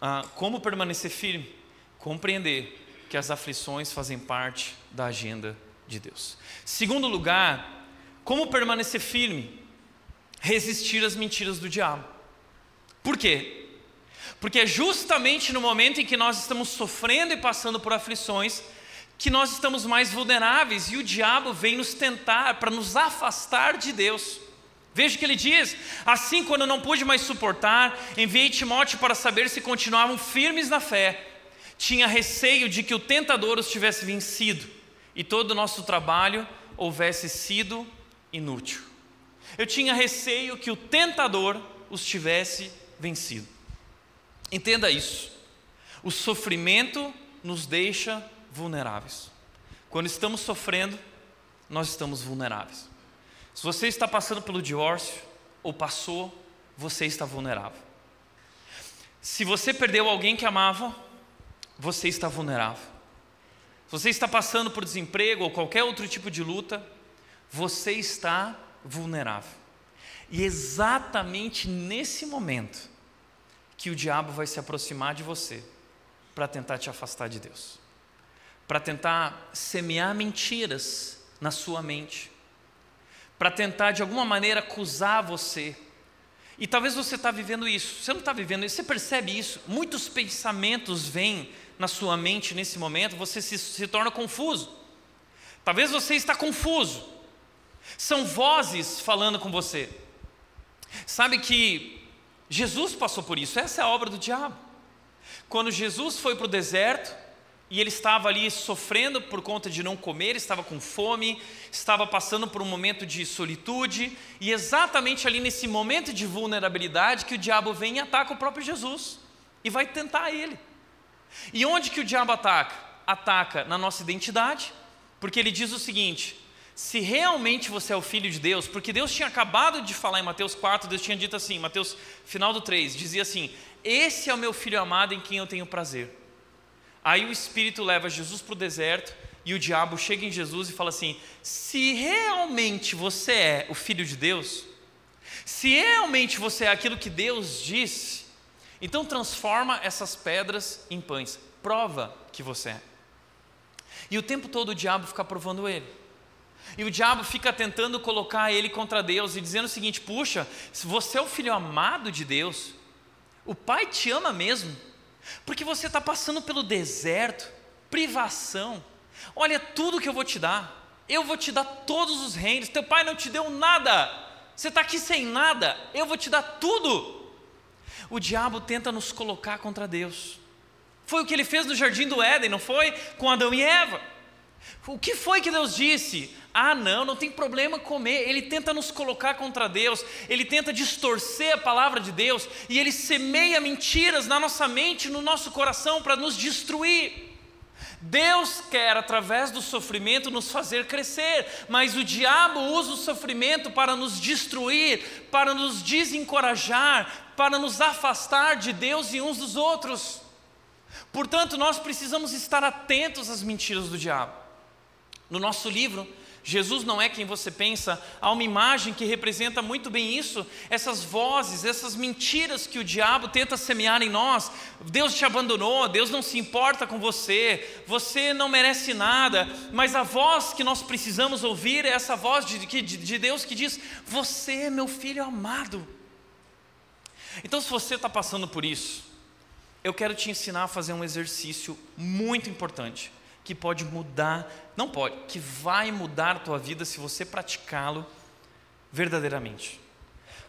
ah, como permanecer firme? Compreender que as aflições fazem parte da agenda de Deus. Segundo lugar, como permanecer firme? Resistir às mentiras do diabo. Por quê? Porque é justamente no momento em que nós estamos sofrendo e passando por aflições que nós estamos mais vulneráveis e o diabo vem nos tentar para nos afastar de Deus. Veja o que ele diz: assim, quando não pude mais suportar, enviei Timóteo para saber se continuavam firmes na fé. Tinha receio de que o tentador os tivesse vencido e todo o nosso trabalho houvesse sido inútil. Eu tinha receio que o tentador os tivesse vencido. Entenda isso. O sofrimento nos deixa vulneráveis. Quando estamos sofrendo, nós estamos vulneráveis. Se você está passando pelo divórcio ou passou, você está vulnerável. Se você perdeu alguém que amava, você está vulnerável. Se você está passando por desemprego ou qualquer outro tipo de luta, você está vulnerável. E exatamente nesse momento que o diabo vai se aproximar de você para tentar te afastar de Deus. para tentar semear mentiras na sua mente, para tentar de alguma maneira acusar você. E talvez você está vivendo isso, você não está vivendo isso, você percebe isso. Muitos pensamentos vêm na sua mente nesse momento, você se, se torna confuso. Talvez você está confuso. São vozes falando com você. Sabe que Jesus passou por isso, essa é a obra do diabo. Quando Jesus foi para o deserto, e ele estava ali sofrendo por conta de não comer, estava com fome, estava passando por um momento de solitude, e exatamente ali nesse momento de vulnerabilidade que o diabo vem e ataca o próprio Jesus e vai tentar ele. E onde que o diabo ataca? Ataca na nossa identidade, porque ele diz o seguinte: se realmente você é o filho de Deus, porque Deus tinha acabado de falar em Mateus 4, Deus tinha dito assim, Mateus final do 3, dizia assim: Esse é o meu filho amado em quem eu tenho prazer. Aí o Espírito leva Jesus para o deserto e o diabo chega em Jesus e fala assim: Se realmente você é o filho de Deus, se realmente você é aquilo que Deus disse, então transforma essas pedras em pães, prova que você é. E o tempo todo o diabo fica provando ele. E o diabo fica tentando colocar ele contra Deus e dizendo o seguinte: puxa, se você é o filho amado de Deus, o Pai te ama mesmo, porque você está passando pelo deserto, privação. Olha tudo que eu vou te dar. Eu vou te dar todos os reinos. Teu pai não te deu nada. Você está aqui sem nada. Eu vou te dar tudo. O diabo tenta nos colocar contra Deus. Foi o que ele fez no jardim do Éden, não foi? Com Adão e Eva. O que foi que Deus disse? Ah, não, não tem problema comer. Ele tenta nos colocar contra Deus, ele tenta distorcer a palavra de Deus e ele semeia mentiras na nossa mente, no nosso coração para nos destruir. Deus quer, através do sofrimento, nos fazer crescer, mas o diabo usa o sofrimento para nos destruir, para nos desencorajar, para nos afastar de Deus e uns dos outros. Portanto, nós precisamos estar atentos às mentiras do diabo. No nosso livro, Jesus não é quem você pensa, há uma imagem que representa muito bem isso, essas vozes, essas mentiras que o diabo tenta semear em nós. Deus te abandonou, Deus não se importa com você, você não merece nada, mas a voz que nós precisamos ouvir é essa voz de, de, de Deus que diz: Você é meu filho amado. Então, se você está passando por isso, eu quero te ensinar a fazer um exercício muito importante que pode mudar, não pode, que vai mudar a tua vida se você praticá-lo verdadeiramente.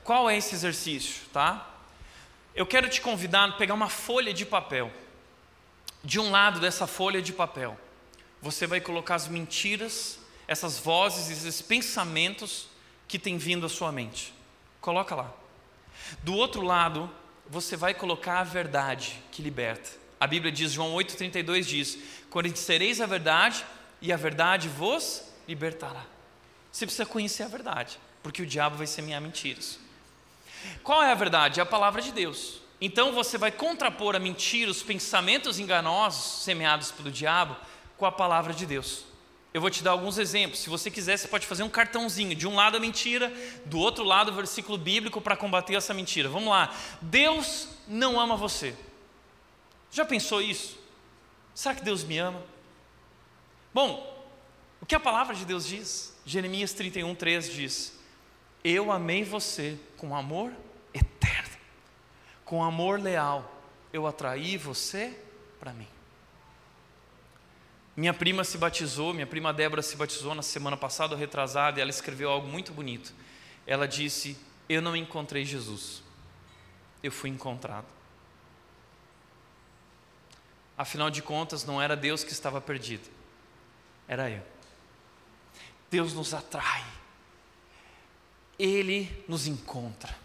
Qual é esse exercício, tá? Eu quero te convidar a pegar uma folha de papel. De um lado dessa folha de papel, você vai colocar as mentiras, essas vozes, esses pensamentos que têm vindo à sua mente. Coloca lá. Do outro lado, você vai colocar a verdade que liberta. A Bíblia diz, João 8,32 diz: Conhecereis a verdade e a verdade vos libertará. Você precisa conhecer a verdade, porque o diabo vai semear mentiras. Qual é a verdade? É a palavra de Deus. Então você vai contrapor a mentira, os pensamentos enganosos semeados pelo diabo, com a palavra de Deus. Eu vou te dar alguns exemplos. Se você quiser, você pode fazer um cartãozinho. De um lado a mentira, do outro lado o versículo bíblico para combater essa mentira. Vamos lá. Deus não ama você. Já pensou isso? Será que Deus me ama? Bom, o que a palavra de Deus diz? Jeremias 31, 3 diz: Eu amei você com amor eterno, com amor leal, eu atraí você para mim. Minha prima se batizou, minha prima Débora se batizou na semana passada, retrasada, e ela escreveu algo muito bonito. Ela disse: Eu não encontrei Jesus, eu fui encontrado. Afinal de contas, não era Deus que estava perdido, era eu. Deus nos atrai, Ele nos encontra.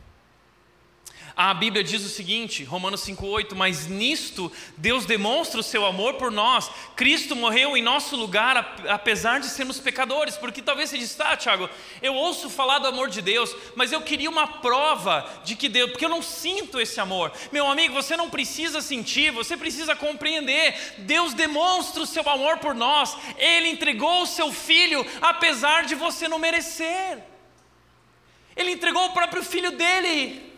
A Bíblia diz o seguinte, Romanos 5,8: Mas nisto Deus demonstra o seu amor por nós. Cristo morreu em nosso lugar, apesar de sermos pecadores. Porque talvez você diz, tá, Tiago, eu ouço falar do amor de Deus, mas eu queria uma prova de que Deus, porque eu não sinto esse amor. Meu amigo, você não precisa sentir, você precisa compreender. Deus demonstra o seu amor por nós. Ele entregou o seu filho, apesar de você não merecer. Ele entregou o próprio filho dele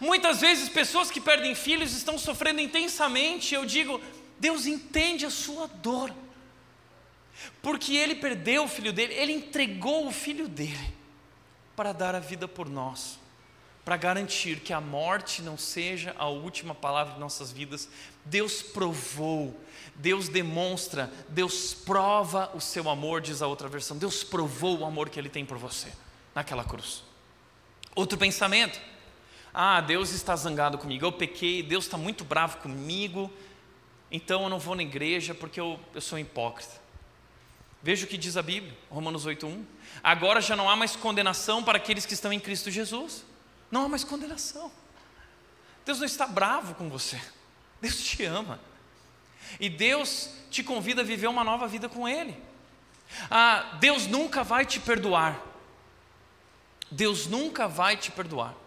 Muitas vezes pessoas que perdem filhos estão sofrendo intensamente. Eu digo, Deus entende a sua dor. Porque ele perdeu o filho dele, ele entregou o filho dele para dar a vida por nós, para garantir que a morte não seja a última palavra de nossas vidas. Deus provou, Deus demonstra, Deus prova o seu amor, diz a outra versão. Deus provou o amor que ele tem por você naquela cruz. Outro pensamento. Ah, Deus está zangado comigo, eu pequei, Deus está muito bravo comigo, então eu não vou na igreja porque eu, eu sou hipócrita. Veja o que diz a Bíblia, Romanos 8:1. Agora já não há mais condenação para aqueles que estão em Cristo Jesus. Não há mais condenação. Deus não está bravo com você. Deus te ama. E Deus te convida a viver uma nova vida com Ele. Ah, Deus nunca vai te perdoar. Deus nunca vai te perdoar.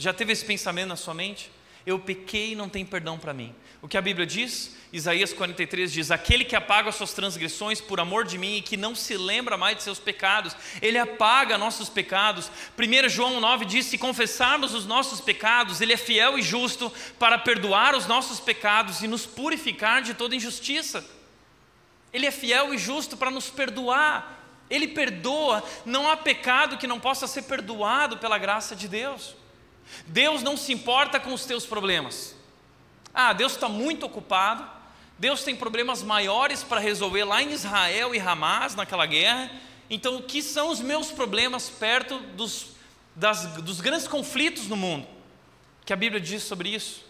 Já teve esse pensamento na sua mente? Eu pequei e não tem perdão para mim. O que a Bíblia diz? Isaías 43 diz: Aquele que apaga suas transgressões por amor de mim e que não se lembra mais de seus pecados, ele apaga nossos pecados. 1 João 9 diz: Se confessarmos os nossos pecados, ele é fiel e justo para perdoar os nossos pecados e nos purificar de toda injustiça. Ele é fiel e justo para nos perdoar. Ele perdoa, não há pecado que não possa ser perdoado pela graça de Deus. Deus não se importa com os teus problemas. Ah, Deus está muito ocupado. Deus tem problemas maiores para resolver lá em Israel e Hamas, naquela guerra. Então, o que são os meus problemas perto dos, das, dos grandes conflitos no mundo? Que a Bíblia diz sobre isso?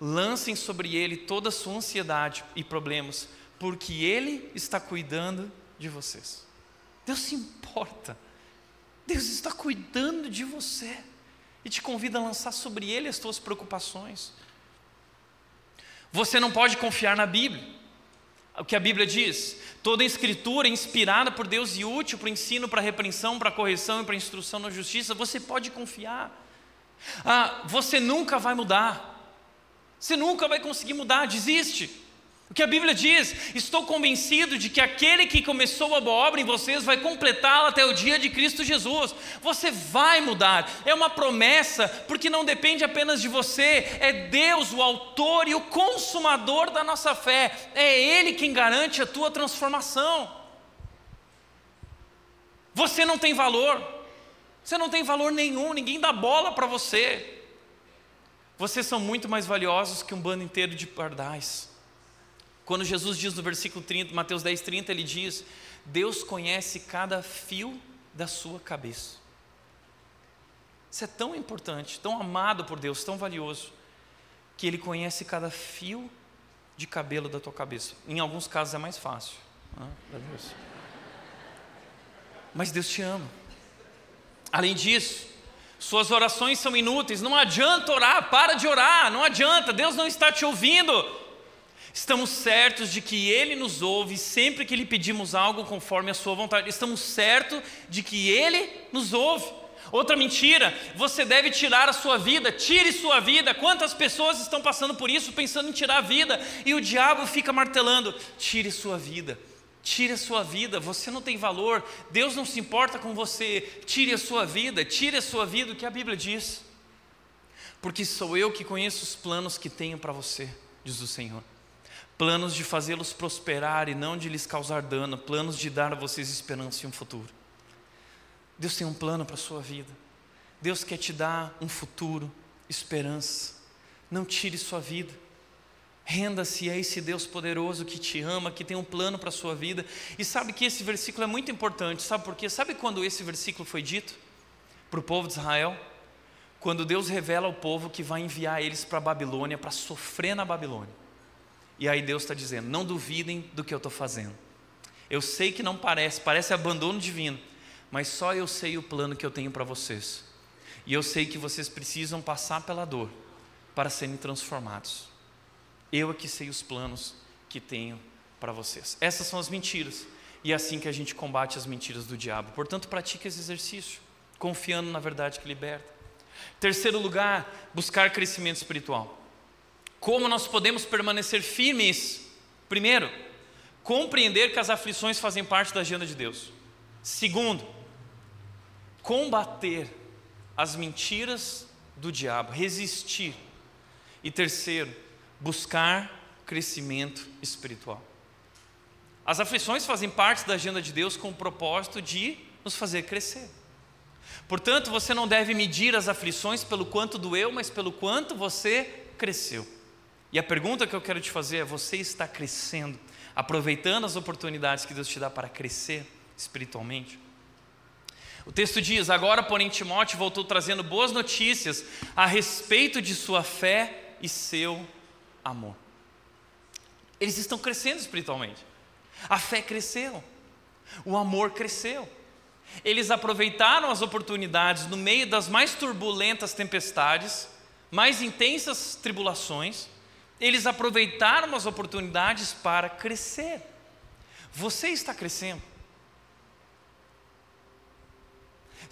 Lancem sobre ele toda a sua ansiedade e problemas, porque ele está cuidando de vocês. Deus se importa. Deus está cuidando de você e te convida a lançar sobre ele as tuas preocupações. Você não pode confiar na Bíblia. O que a Bíblia diz? Toda escritura é inspirada por Deus e útil para o ensino, para a repreensão, para a correção e para a instrução na justiça. Você pode confiar. Ah, você nunca vai mudar. Você nunca vai conseguir mudar. Desiste. O que a Bíblia diz, estou convencido de que aquele que começou a boa obra em vocês vai completá-la até o dia de Cristo Jesus. Você vai mudar, é uma promessa, porque não depende apenas de você, é Deus o autor e o consumador da nossa fé, é Ele quem garante a tua transformação. Você não tem valor, você não tem valor nenhum, ninguém dá bola para você. Vocês são muito mais valiosos que um bando inteiro de pardais. Quando Jesus diz no versículo 30, Mateus 10, 30, ele diz: Deus conhece cada fio da sua cabeça. Isso é tão importante, tão amado por Deus, tão valioso, que Ele conhece cada fio de cabelo da tua cabeça. Em alguns casos é mais fácil. Ah, Mas Deus te ama. Além disso, suas orações são inúteis. Não adianta orar, para de orar, não adianta, Deus não está te ouvindo. Estamos certos de que Ele nos ouve sempre que lhe pedimos algo conforme a Sua vontade. Estamos certos de que Ele nos ouve. Outra mentira, você deve tirar a sua vida, tire sua vida. Quantas pessoas estão passando por isso, pensando em tirar a vida, e o diabo fica martelando: tire sua vida, tire a sua vida, você não tem valor, Deus não se importa com você, tire a sua vida, tire a sua vida, o que a Bíblia diz. Porque sou eu que conheço os planos que tenho para você, diz o Senhor planos de fazê-los prosperar e não de lhes causar dano, planos de dar a vocês esperança e um futuro. Deus tem um plano para a sua vida. Deus quer te dar um futuro, esperança. Não tire sua vida. Renda-se a esse Deus poderoso que te ama, que tem um plano para a sua vida. E sabe que esse versículo é muito importante, sabe por quê? Sabe quando esse versículo foi dito para o povo de Israel? Quando Deus revela ao povo que vai enviar eles para a Babilônia, para sofrer na Babilônia. E aí Deus está dizendo: não duvidem do que eu estou fazendo. Eu sei que não parece, parece abandono divino, mas só eu sei o plano que eu tenho para vocês. E eu sei que vocês precisam passar pela dor para serem transformados. Eu é que sei os planos que tenho para vocês. Essas são as mentiras. E é assim que a gente combate as mentiras do diabo. Portanto, pratique esse exercício, confiando na verdade que liberta. Terceiro lugar, buscar crescimento espiritual. Como nós podemos permanecer firmes? Primeiro, compreender que as aflições fazem parte da agenda de Deus. Segundo, combater as mentiras do diabo, resistir. E terceiro, buscar crescimento espiritual. As aflições fazem parte da agenda de Deus com o propósito de nos fazer crescer. Portanto, você não deve medir as aflições pelo quanto doeu, mas pelo quanto você cresceu. E a pergunta que eu quero te fazer é: você está crescendo, aproveitando as oportunidades que Deus te dá para crescer espiritualmente? O texto diz: Agora, porém, Timóteo voltou trazendo boas notícias a respeito de sua fé e seu amor. Eles estão crescendo espiritualmente. A fé cresceu, o amor cresceu. Eles aproveitaram as oportunidades no meio das mais turbulentas tempestades, mais intensas tribulações, eles aproveitaram as oportunidades para crescer. Você está crescendo.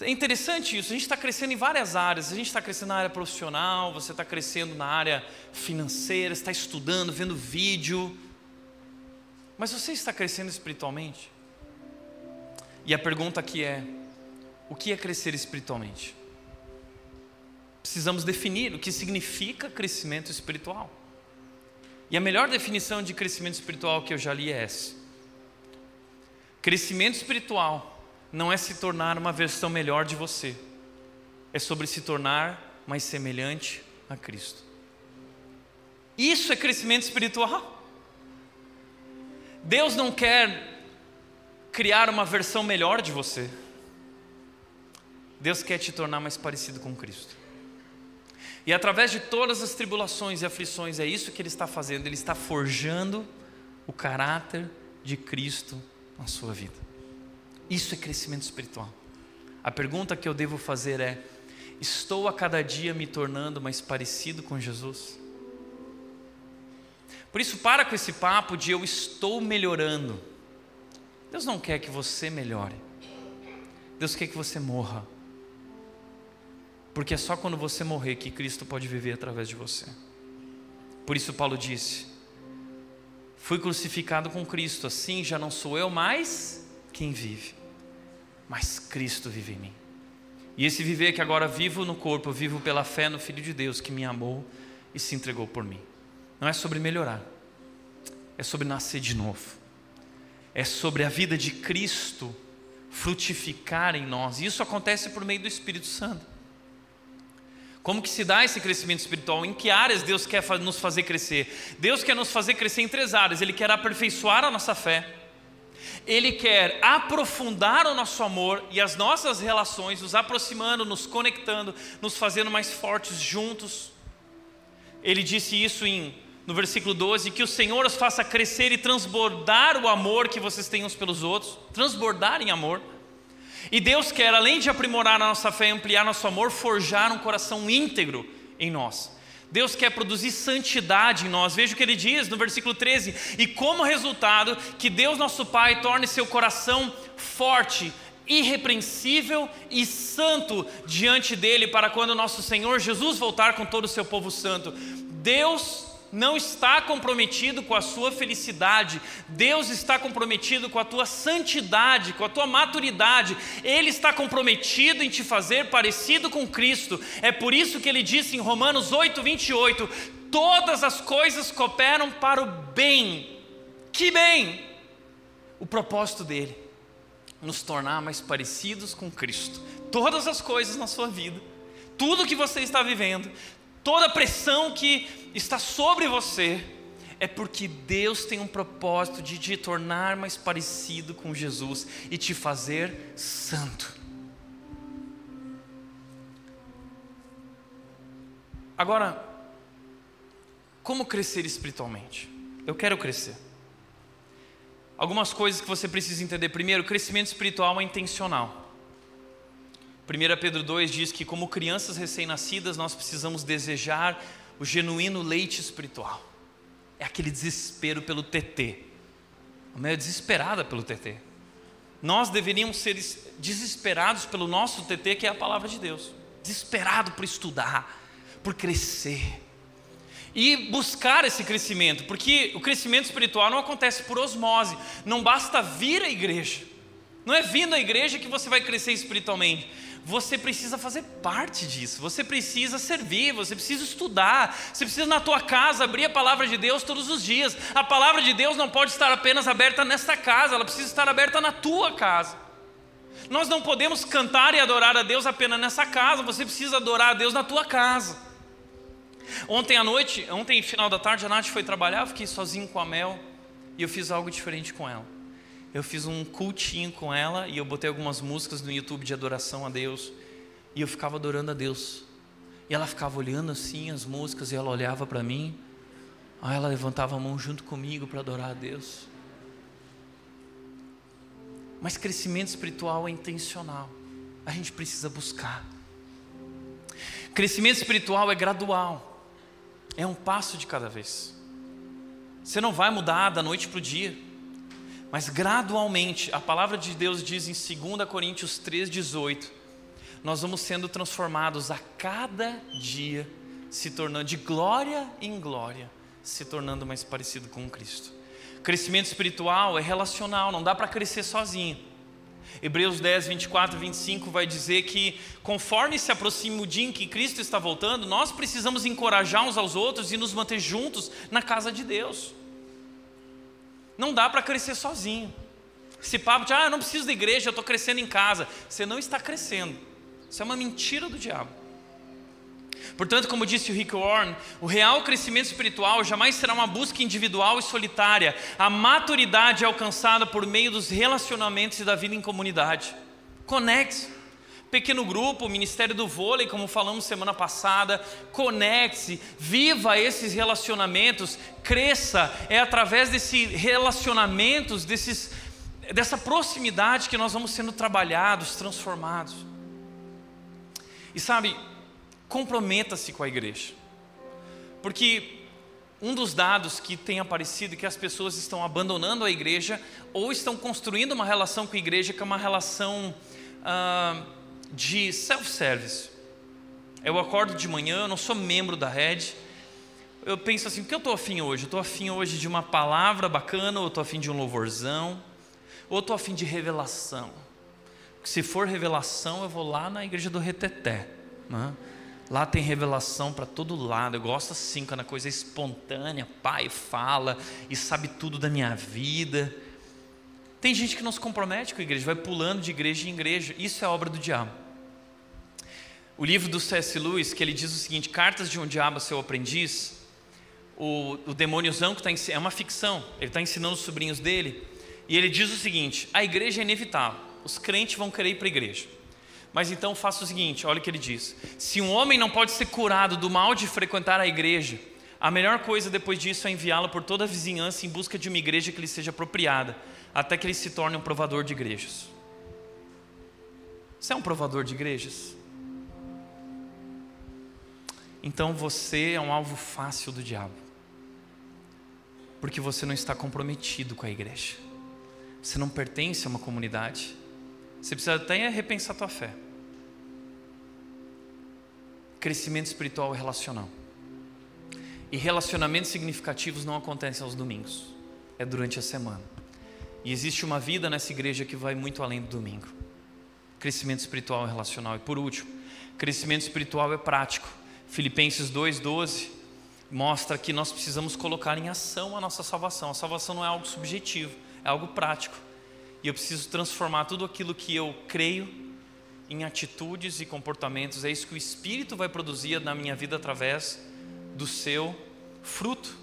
É interessante isso, a gente está crescendo em várias áreas, a gente está crescendo na área profissional, você está crescendo na área financeira, está estudando, vendo vídeo, mas você está crescendo espiritualmente? E a pergunta aqui é: o que é crescer espiritualmente? Precisamos definir o que significa crescimento espiritual. E a melhor definição de crescimento espiritual que eu já li é essa: crescimento espiritual não é se tornar uma versão melhor de você, é sobre se tornar mais semelhante a Cristo. Isso é crescimento espiritual. Deus não quer criar uma versão melhor de você. Deus quer te tornar mais parecido com Cristo. E através de todas as tribulações e aflições, é isso que Ele está fazendo, Ele está forjando o caráter de Cristo na sua vida. Isso é crescimento espiritual. A pergunta que eu devo fazer é: estou a cada dia me tornando mais parecido com Jesus? Por isso, para com esse papo de eu estou melhorando. Deus não quer que você melhore. Deus quer que você morra. Porque é só quando você morrer que Cristo pode viver através de você. Por isso, Paulo disse: Fui crucificado com Cristo, assim já não sou eu mais quem vive, mas Cristo vive em mim. E esse viver que agora vivo no corpo, vivo pela fé no Filho de Deus que me amou e se entregou por mim. Não é sobre melhorar, é sobre nascer de novo, é sobre a vida de Cristo frutificar em nós. E isso acontece por meio do Espírito Santo. Como que se dá esse crescimento espiritual? Em que áreas Deus quer nos fazer crescer? Deus quer nos fazer crescer em três áreas. Ele quer aperfeiçoar a nossa fé, ele quer aprofundar o nosso amor e as nossas relações, nos aproximando, nos conectando, nos fazendo mais fortes juntos. Ele disse isso em, no versículo 12: que o Senhor os faça crescer e transbordar o amor que vocês têm uns pelos outros, transbordar em amor. E Deus quer, além de aprimorar a nossa fé ampliar nosso amor, forjar um coração íntegro em nós. Deus quer produzir santidade em nós. Veja o que ele diz no versículo 13: E como resultado, que Deus nosso Pai torne seu coração forte, irrepreensível e santo diante dele, para quando nosso Senhor Jesus voltar com todo o seu povo santo. Deus não está comprometido com a sua felicidade, Deus está comprometido com a tua santidade, com a tua maturidade, Ele está comprometido em te fazer parecido com Cristo. É por isso que ele disse em Romanos 8, 28: Todas as coisas cooperam para o bem. Que bem! O propósito dele, nos tornar mais parecidos com Cristo. Todas as coisas na sua vida, tudo que você está vivendo, toda pressão que está sobre você, é porque Deus tem um propósito de te tornar mais parecido com Jesus e te fazer santo. Agora, como crescer espiritualmente? Eu quero crescer. Algumas coisas que você precisa entender. Primeiro, o crescimento espiritual é intencional. 1 Pedro 2 diz que, como crianças recém-nascidas, nós precisamos desejar o genuíno leite espiritual. É aquele desespero pelo TT. A mulher é desesperada pelo TT. Nós deveríamos ser desesperados pelo nosso TT, que é a palavra de Deus. Desesperado por estudar, por crescer. E buscar esse crescimento, porque o crescimento espiritual não acontece por osmose. Não basta vir à igreja. Não é vindo à igreja que você vai crescer espiritualmente. Você precisa fazer parte disso. Você precisa servir, você precisa estudar. Você precisa na tua casa abrir a palavra de Deus todos os dias. A palavra de Deus não pode estar apenas aberta nesta casa, ela precisa estar aberta na tua casa. Nós não podemos cantar e adorar a Deus apenas nessa casa, você precisa adorar a Deus na tua casa. Ontem à noite, ontem final da tarde, a Nath foi trabalhar, eu fiquei sozinho com a Mel e eu fiz algo diferente com ela. Eu fiz um cultinho com ela e eu botei algumas músicas no YouTube de adoração a Deus e eu ficava adorando a Deus. E ela ficava olhando assim as músicas e ela olhava para mim. Aí ela levantava a mão junto comigo para adorar a Deus. Mas crescimento espiritual é intencional. A gente precisa buscar. Crescimento espiritual é gradual. É um passo de cada vez. Você não vai mudar da noite para o dia. Mas gradualmente, a palavra de Deus diz em 2 Coríntios 3,18: nós vamos sendo transformados a cada dia, se tornando de glória em glória, se tornando mais parecido com Cristo. Crescimento espiritual é relacional, não dá para crescer sozinho. Hebreus 10, 24 e 25 vai dizer que, conforme se aproxima o dia em que Cristo está voltando, nós precisamos encorajar uns aos outros e nos manter juntos na casa de Deus. Não dá para crescer sozinho. Esse papo de, ah, eu não preciso da igreja, eu estou crescendo em casa. Você não está crescendo. Isso é uma mentira do diabo. Portanto, como disse o Rick Warren, o real crescimento espiritual jamais será uma busca individual e solitária. A maturidade é alcançada por meio dos relacionamentos e da vida em comunidade. Conecte-se. Pequeno grupo, Ministério do Vôlei, como falamos semana passada, conecte-se, viva esses relacionamentos, cresça. É através desses relacionamentos, desses, dessa proximidade que nós vamos sendo trabalhados, transformados. E sabe, comprometa-se com a igreja. Porque um dos dados que tem aparecido é que as pessoas estão abandonando a igreja ou estão construindo uma relação com a igreja que é uma relação ah, de self-service. Eu acordo de manhã, eu não sou membro da rede. Eu penso assim, o que eu estou afim hoje? Eu estou afim hoje de uma palavra bacana, ou estou afim de um louvorzão, ou estou afim de revelação. Se for revelação, eu vou lá na igreja do Reteté. Né? Lá tem revelação para todo lado. Eu gosto assim, quando a coisa é espontânea, pai fala e sabe tudo da minha vida. Tem gente que não se compromete com a igreja, vai pulando de igreja em igreja. Isso é obra do diabo. O livro do C.S. Lewis, que ele diz o seguinte: Cartas de um Diabo, seu aprendiz. O, o demôniozão que está é uma ficção. Ele está ensinando os sobrinhos dele. E ele diz o seguinte: a igreja é inevitável. Os crentes vão querer ir para a igreja. Mas então faça o seguinte: olha o que ele diz. Se um homem não pode ser curado do mal de frequentar a igreja, a melhor coisa depois disso é enviá-lo por toda a vizinhança em busca de uma igreja que lhe seja apropriada, até que ele se torne um provador de igrejas. Você é um provador de igrejas? Então você é um alvo fácil do diabo, porque você não está comprometido com a igreja, você não pertence a uma comunidade, você precisa até repensar a tua fé. Crescimento espiritual e relacional. E relacionamentos significativos não acontecem aos domingos, é durante a semana. E existe uma vida nessa igreja que vai muito além do domingo. Crescimento espiritual e relacional. E por último, crescimento espiritual é prático. Filipenses 2,12 mostra que nós precisamos colocar em ação a nossa salvação. A salvação não é algo subjetivo, é algo prático. E eu preciso transformar tudo aquilo que eu creio em atitudes e comportamentos. É isso que o Espírito vai produzir na minha vida através do seu fruto.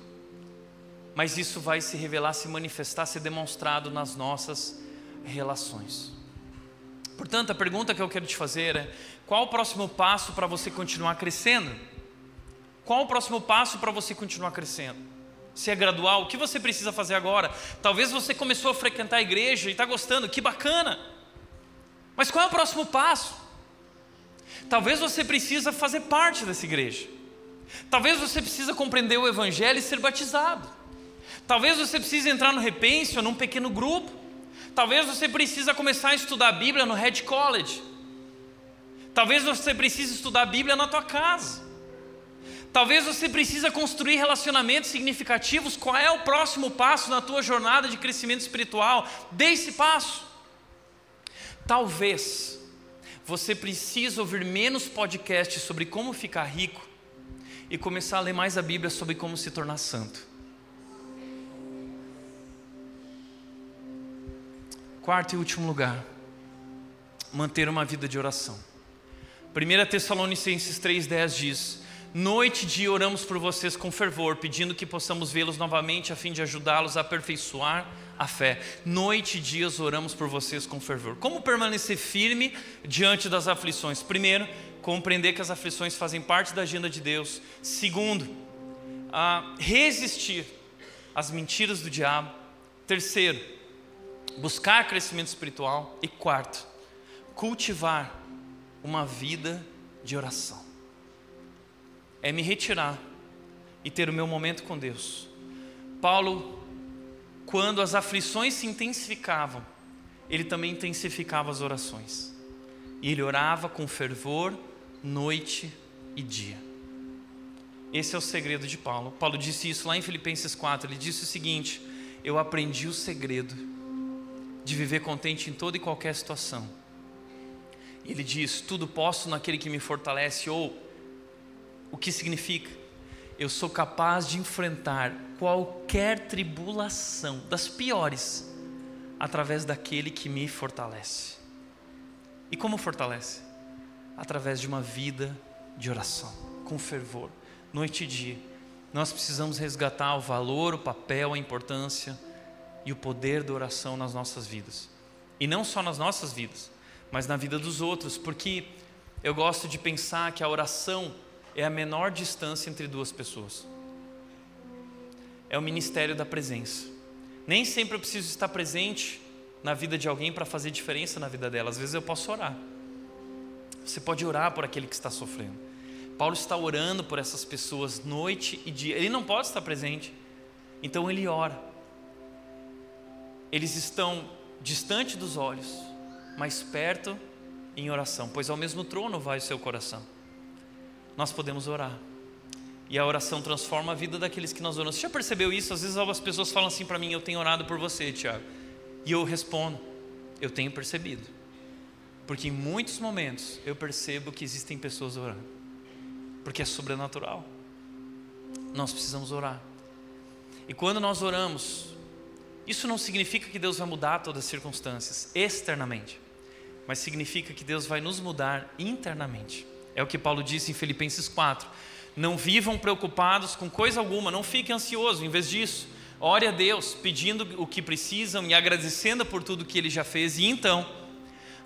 Mas isso vai se revelar, se manifestar, ser demonstrado nas nossas relações. Portanto, a pergunta que eu quero te fazer é: qual o próximo passo para você continuar crescendo? Qual o próximo passo para você continuar crescendo? se é gradual, o que você precisa fazer agora? Talvez você começou a frequentar a igreja e está gostando, que bacana. Mas qual é o próximo passo? Talvez você precisa fazer parte dessa igreja. Talvez você precisa compreender o evangelho e ser batizado. Talvez você precise entrar no repense ou num pequeno grupo. Talvez você precisa começar a estudar a Bíblia no Red College. Talvez você precise estudar a Bíblia na tua casa. Talvez você precisa construir relacionamentos significativos. Qual é o próximo passo na tua jornada de crescimento espiritual? Dê esse passo. Talvez você precise ouvir menos podcasts sobre como ficar rico e começar a ler mais a Bíblia sobre como se tornar santo. Quarto e último lugar, manter uma vida de oração. 1 Tessalonicenses 3,10 diz: Noite e dia oramos por vocês com fervor, pedindo que possamos vê-los novamente a fim de ajudá-los a aperfeiçoar a fé. Noite e dias oramos por vocês com fervor. Como permanecer firme diante das aflições? Primeiro, compreender que as aflições fazem parte da agenda de Deus. Segundo, resistir às mentiras do diabo. Terceiro, buscar crescimento espiritual. E quarto, cultivar uma vida de oração. É me retirar e ter o meu momento com Deus. Paulo, quando as aflições se intensificavam, ele também intensificava as orações. E ele orava com fervor noite e dia. Esse é o segredo de Paulo. Paulo disse isso lá em Filipenses 4. Ele disse o seguinte: Eu aprendi o segredo de viver contente em toda e qualquer situação. Ele diz: Tudo posso naquele que me fortalece. Ou o que significa? Eu sou capaz de enfrentar qualquer tribulação, das piores, através daquele que me fortalece. E como fortalece? através de uma vida de oração, com fervor, noite e dia. Nós precisamos resgatar o valor, o papel, a importância e o poder da oração nas nossas vidas. E não só nas nossas vidas, mas na vida dos outros, porque eu gosto de pensar que a oração é a menor distância entre duas pessoas. É o ministério da presença. Nem sempre eu preciso estar presente na vida de alguém para fazer diferença na vida dela. Às vezes eu posso orar. Você pode orar por aquele que está sofrendo. Paulo está orando por essas pessoas noite e dia. Ele não pode estar presente, então ele ora. Eles estão distante dos olhos, mas perto em oração, pois ao mesmo trono vai o seu coração. Nós podemos orar. E a oração transforma a vida daqueles que nós oramos. Você já percebeu isso? Às vezes algumas pessoas falam assim para mim: Eu tenho orado por você, Tiago. E eu respondo: Eu tenho percebido. Porque em muitos momentos eu percebo que existem pessoas orando. Porque é sobrenatural. Nós precisamos orar. E quando nós oramos, isso não significa que Deus vai mudar todas as circunstâncias externamente, mas significa que Deus vai nos mudar internamente. É o que Paulo disse em Filipenses 4. Não vivam preocupados com coisa alguma, não fiquem ansiosos, em vez disso, ore a Deus, pedindo o que precisam e agradecendo por tudo que Ele já fez, e então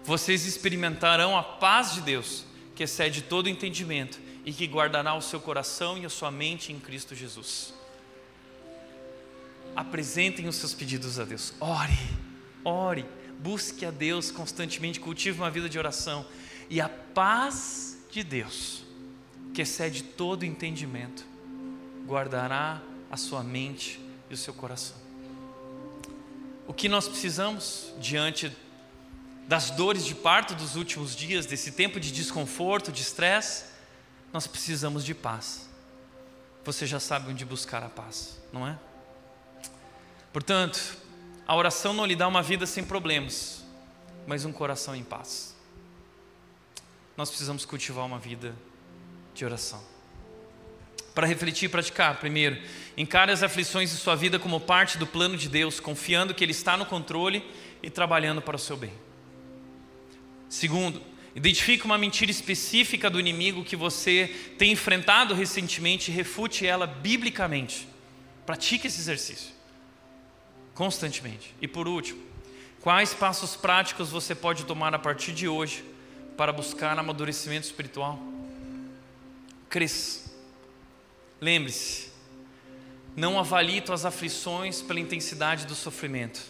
vocês experimentarão a paz de Deus, que excede todo entendimento e que guardará o seu coração e a sua mente em Cristo Jesus. Apresentem os seus pedidos a Deus. Ore, ore, busque a Deus constantemente, cultive uma vida de oração e a paz de Deus, que excede todo entendimento, guardará a sua mente e o seu coração. O que nós precisamos diante das dores de parto dos últimos dias, desse tempo de desconforto, de estresse, nós precisamos de paz. Você já sabe onde buscar a paz, não é? Portanto, a oração não lhe dá uma vida sem problemas, mas um coração em paz. Nós precisamos cultivar uma vida de oração. Para refletir e praticar, primeiro, encare as aflições de sua vida como parte do plano de Deus, confiando que Ele está no controle e trabalhando para o seu bem. Segundo, identifique uma mentira específica do inimigo que você tem enfrentado recentemente e refute ela biblicamente. Pratique esse exercício constantemente. E por último, quais passos práticos você pode tomar a partir de hoje para buscar amadurecimento espiritual? Cresça. Lembre-se, não avalie tuas aflições pela intensidade do sofrimento,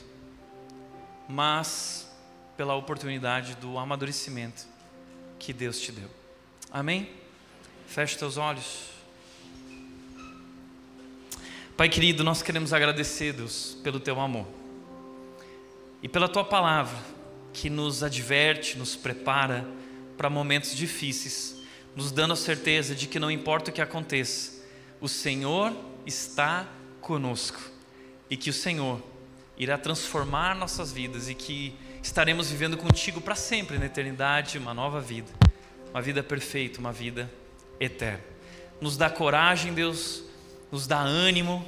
mas pela oportunidade do amadurecimento que Deus te deu. Amém? Feche teus olhos. Pai querido, nós queremos agradecer, Deus, pelo teu amor e pela tua palavra que nos adverte, nos prepara para momentos difíceis, nos dando a certeza de que não importa o que aconteça, o Senhor está conosco e que o Senhor irá transformar nossas vidas e que estaremos vivendo contigo para sempre na eternidade, uma nova vida, uma vida perfeita, uma vida eterna. Nos dá coragem, Deus, nos dá ânimo,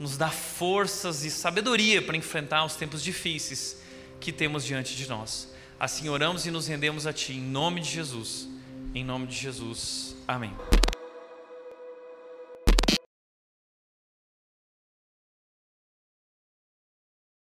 nos dá forças e sabedoria para enfrentar os tempos difíceis que temos diante de nós. Assim oramos e nos rendemos a Ti, em nome de Jesus. Em nome de Jesus. Amém.